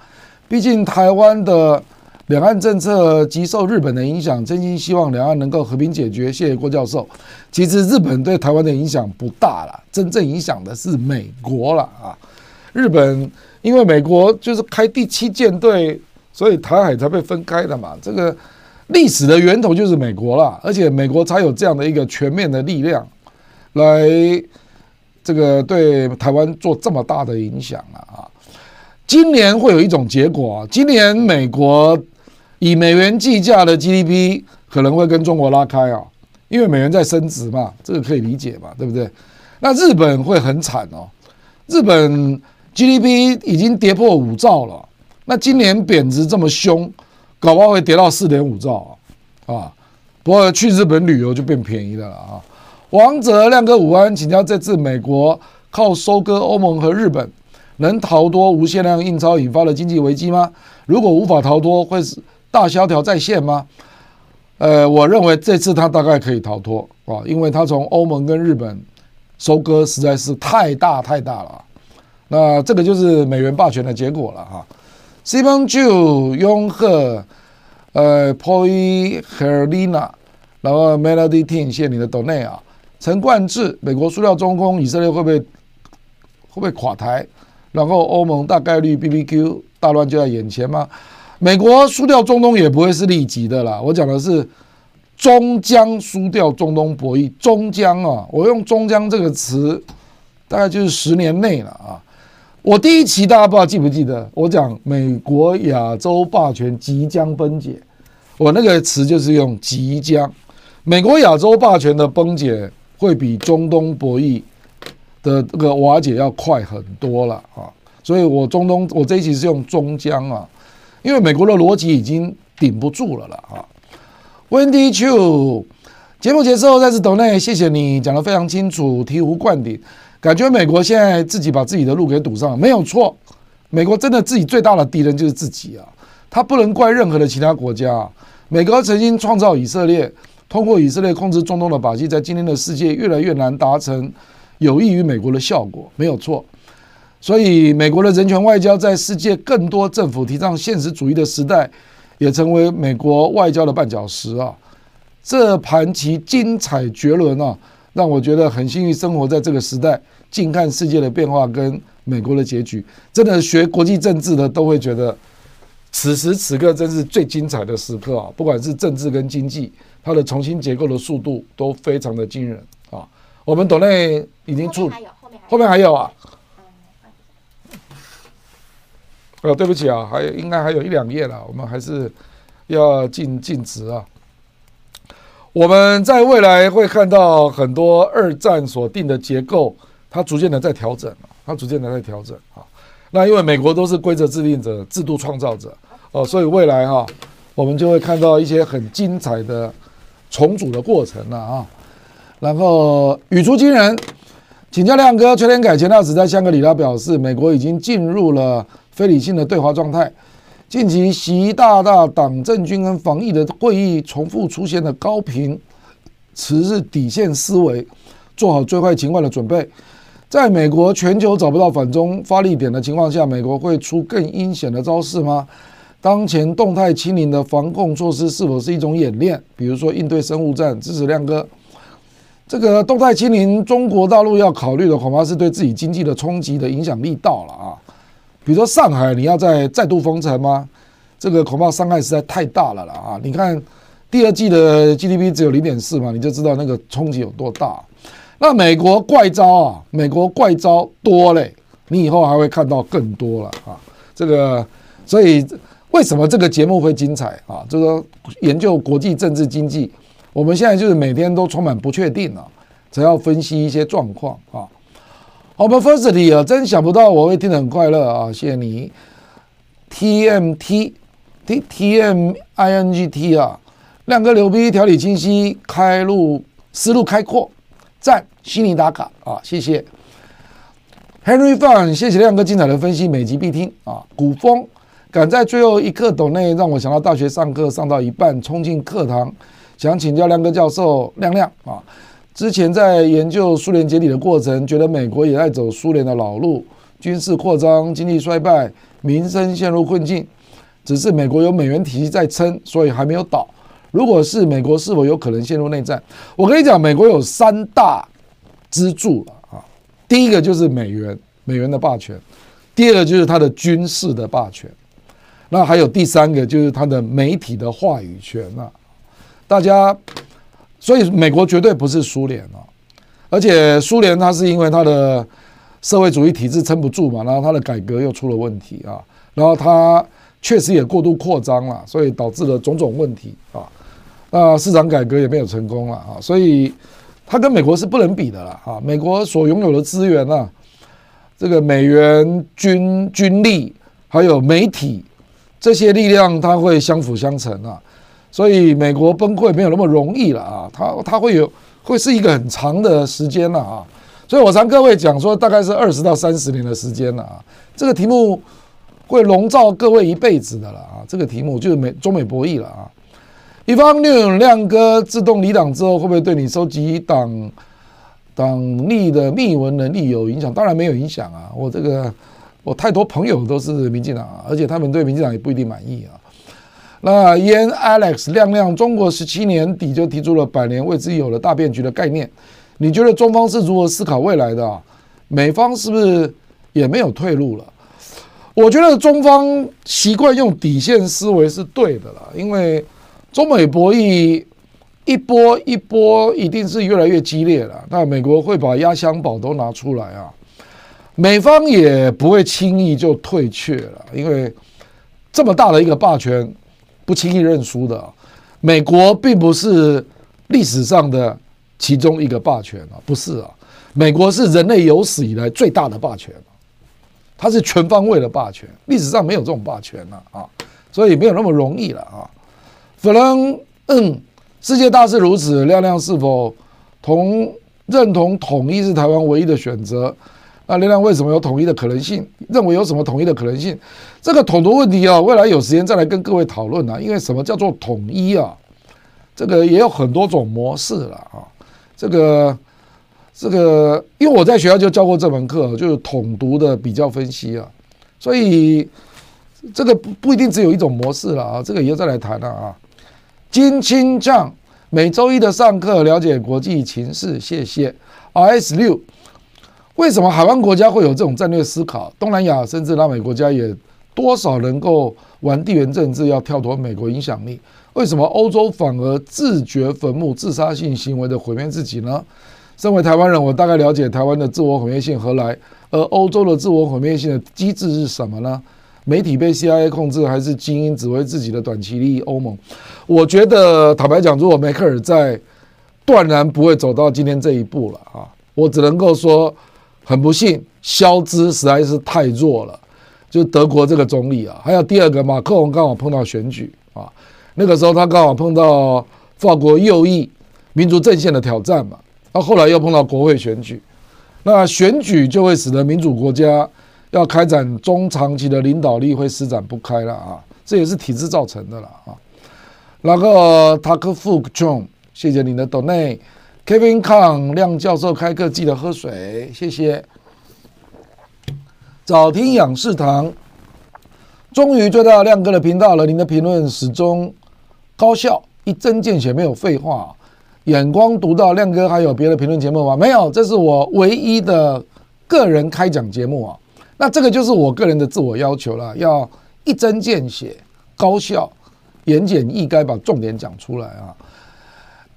毕竟台湾的两岸政策极受日本的影响，真心希望两岸能够和平解决。谢谢郭教授。其实日本对台湾的影响不大了，真正影响的是美国了啊！日本因为美国就是开第七舰队，所以台海才被分开的嘛。这个。历史的源头就是美国了，而且美国才有这样的一个全面的力量，来这个对台湾做这么大的影响了啊！今年会有一种结果，今年美国以美元计价的 GDP 可能会跟中国拉开啊，因为美元在升值嘛，这个可以理解嘛，对不对？那日本会很惨哦，日本 GDP 已经跌破五兆了，那今年贬值这么凶。搞不好会跌到四点五兆啊，啊！不过去日本旅游就变便宜了啊！王者亮哥午安，请教这次美国靠收割欧盟和日本，能逃脱无限量印钞引发的经济危机吗？如果无法逃脱，会是大萧条再现吗？呃，我认为这次他大概可以逃脱啊，因为他从欧盟跟日本收割实在是太大太大了，那这个就是美元霸权的结果了哈。Simon Chu、雍贺、呃，Poi Herlina，然后 Melody Team，谢谢你的 donate 啊。陈冠志，美国输掉中共，以色列会不会会不会垮台？然后欧盟大概率 BBQ 大乱就在眼前吗？美国输掉中东也不会是立即的啦，我讲的是终将输掉中东博弈，终将啊，我用终将这个词，大概就是十年内了啊。我第一期大家不知道记不记得，我讲美国亚洲霸权即将崩解，我那个词就是用即将，美国亚洲霸权的崩解会比中东博弈的这个瓦解要快很多了啊，所以我中东我这一期是用终将啊，因为美国的逻辑已经顶不住了了啊。Wendy Chu，节目结束再次抖内，谢谢你讲得非常清楚，醍醐灌顶。感觉美国现在自己把自己的路给堵上了，没有错。美国真的自己最大的敌人就是自己啊，他不能怪任何的其他国家。美国曾经创造以色列，通过以色列控制中东的把戏，在今天的世界越来越难达成有益于美国的效果，没有错。所以，美国的人权外交在世界更多政府提倡现实主义的时代，也成为美国外交的绊脚石啊！这盘棋精彩绝伦啊，让我觉得很幸运生活在这个时代，近看世界的变化跟美国的结局。真的学国际政治的都会觉得，此时此刻真是最精彩的时刻啊！不管是政治跟经济，它的重新结构的速度都非常的惊人啊！我们斗内已经出，后面还有啊。哦，对不起啊，还应该还有一两页了，我们还是要尽尽职啊。我们在未来会看到很多二战所定的结构，它逐渐的在调整，它逐渐的在调整啊。那因为美国都是规则制定者、制度创造者哦，所以未来哈，我们就会看到一些很精彩的重组的过程了啊。然后语出惊人，请教亮哥，崔天改前大使在香格里拉表示，美国已经进入了。非理性的对华状态，近期习大大党政军跟防疫的会议重复出现的高频词是底线思维，做好最坏情况的准备。在美国全球找不到反中发力点的情况下，美国会出更阴险的招式吗？当前动态清零的防控措施是否是一种演练？比如说应对生物战，支持亮哥。这个动态清零，中国大陆要考虑的恐怕是对自己经济的冲击的影响力到了啊。比如说上海，你要再再度封城吗？这个恐怕伤害实在太大了了啊！你看第二季的 GDP 只有零点四嘛，你就知道那个冲击有多大。那美国怪招啊，美国怪招多嘞，你以后还会看到更多了啊！这个，所以为什么这个节目会精彩啊？就是研究国际政治经济，我们现在就是每天都充满不确定啊，才要分析一些状况啊。我们 Firstly 啊，真想不到我会听得很快乐啊！谢谢你，T M T T T M I N G T 啊，亮哥牛逼，条理清晰，开路思路开阔，赞，悉尼打卡啊！谢谢 Henry Fun，谢谢亮哥精彩的分析，每集必听啊！古风赶在最后一刻抖内，让我想到大学上课上到一半，冲进课堂，想请教亮哥教授亮亮啊！之前在研究苏联解体的过程，觉得美国也在走苏联的老路，军事扩张、经济衰败、民生陷入困境。只是美国有美元体系在撑，所以还没有倒。如果是美国，是否有可能陷入内战？我跟你讲，美国有三大支柱啊。第一个就是美元，美元的霸权；第二个就是它的军事的霸权；那还有第三个就是它的媒体的话语权啊。大家。所以美国绝对不是苏联啊，而且苏联它是因为它的社会主义体制撑不住嘛，然后它的改革又出了问题啊，然后它确实也过度扩张了，所以导致了种种问题啊，那市场改革也没有成功了啊，所以它跟美国是不能比的了啊，美国所拥有的资源啊，这个美元军军力还有媒体这些力量，它会相辅相成啊。所以美国崩溃没有那么容易了啊，它它会有会是一个很长的时间了啊，所以我常各位讲说，大概是二十到三十年的时间了啊，这个题目会笼罩各位一辈子的了啊，这个题目就是美中美博弈了啊。一方面，亮哥自动离党之后，会不会对你收集党党内的密文能力有影响？当然没有影响啊，我这个我太多朋友都是民进党啊，而且他们对民进党也不一定满意啊。那烟 Alex 亮亮，中国十七年底就提出了百年未知有了大变局的概念，你觉得中方是如何思考未来的？美方是不是也没有退路了？我觉得中方习惯用底线思维是对的了，因为中美博弈一波一波一定是越来越激烈了。那美国会把压箱宝都拿出来啊，美方也不会轻易就退却了，因为这么大的一个霸权。不轻易认输的，美国并不是历史上的其中一个霸权啊，不是啊，美国是人类有史以来最大的霸权，它是全方位的霸权，历史上没有这种霸权了啊，所以没有那么容易了啊。可能嗯，世界大势如此，亮亮是否同认同统一是台湾唯一的选择？那亮亮为什么有统一的可能性？认为有什么统一的可能性？这个统独问题啊，未来有时间再来跟各位讨论啊。因为什么叫做统一啊？这个也有很多种模式了啊。这个这个，因为我在学校就教过这门课，就是统独的比较分析啊，所以这个不不一定只有一种模式了啊。这个以后再来谈了啊。金清将每周一的上课了解国际情势，谢谢。RS 六，为什么海湾国家会有这种战略思考？东南亚甚至拉美国家也多少能够玩地缘政治，要跳脱美国影响力？为什么欧洲反而自掘坟墓、自杀性行为的毁灭自己呢？身为台湾人，我大概了解台湾的自我毁灭性何来，而欧洲的自我毁灭性的机制是什么呢？媒体被 CIA 控制，还是精英只为自己的短期利益？欧盟，我觉得坦白讲，如果梅克尔在，断然不会走到今天这一步了啊！我只能够说，很不幸，肖兹实在是太弱了。就德国这个总理啊，还有第二个马克龙刚好碰到选举啊，那个时候他刚好碰到法国右翼民族阵线的挑战嘛，那后来又碰到国会选举，那选举就会使得民主国家。要开展中长期的领导力会施展不开了啊，这也是体制造成的了啊。那个塔克富琼，谢谢你的 donate。Kevin Kang 亮教授开课记得喝水，谢谢。早听仰视堂，终于追到亮哥的频道了。您的评论始终高效，一针见血，没有废话，眼光独到。亮哥还有别的评论节目吗？没有，这是我唯一的个人开讲节目啊。那这个就是我个人的自我要求了，要一针见血、高效、言简意赅，把重点讲出来啊。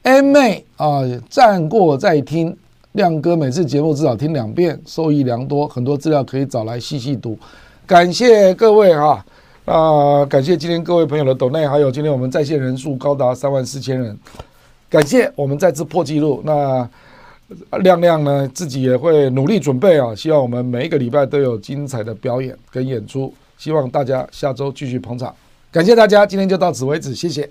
M 妹啊，暂过再听，亮哥每次节目至少听两遍，受益良多，很多资料可以找来细细读。感谢各位哈啊，感谢今天各位朋友的抖内，还有今天我们在线人数高达三万四千人，感谢我们再次破纪录。那。亮亮呢，自己也会努力准备啊！希望我们每一个礼拜都有精彩的表演跟演出，希望大家下周继续捧场，感谢大家，今天就到此为止，谢谢。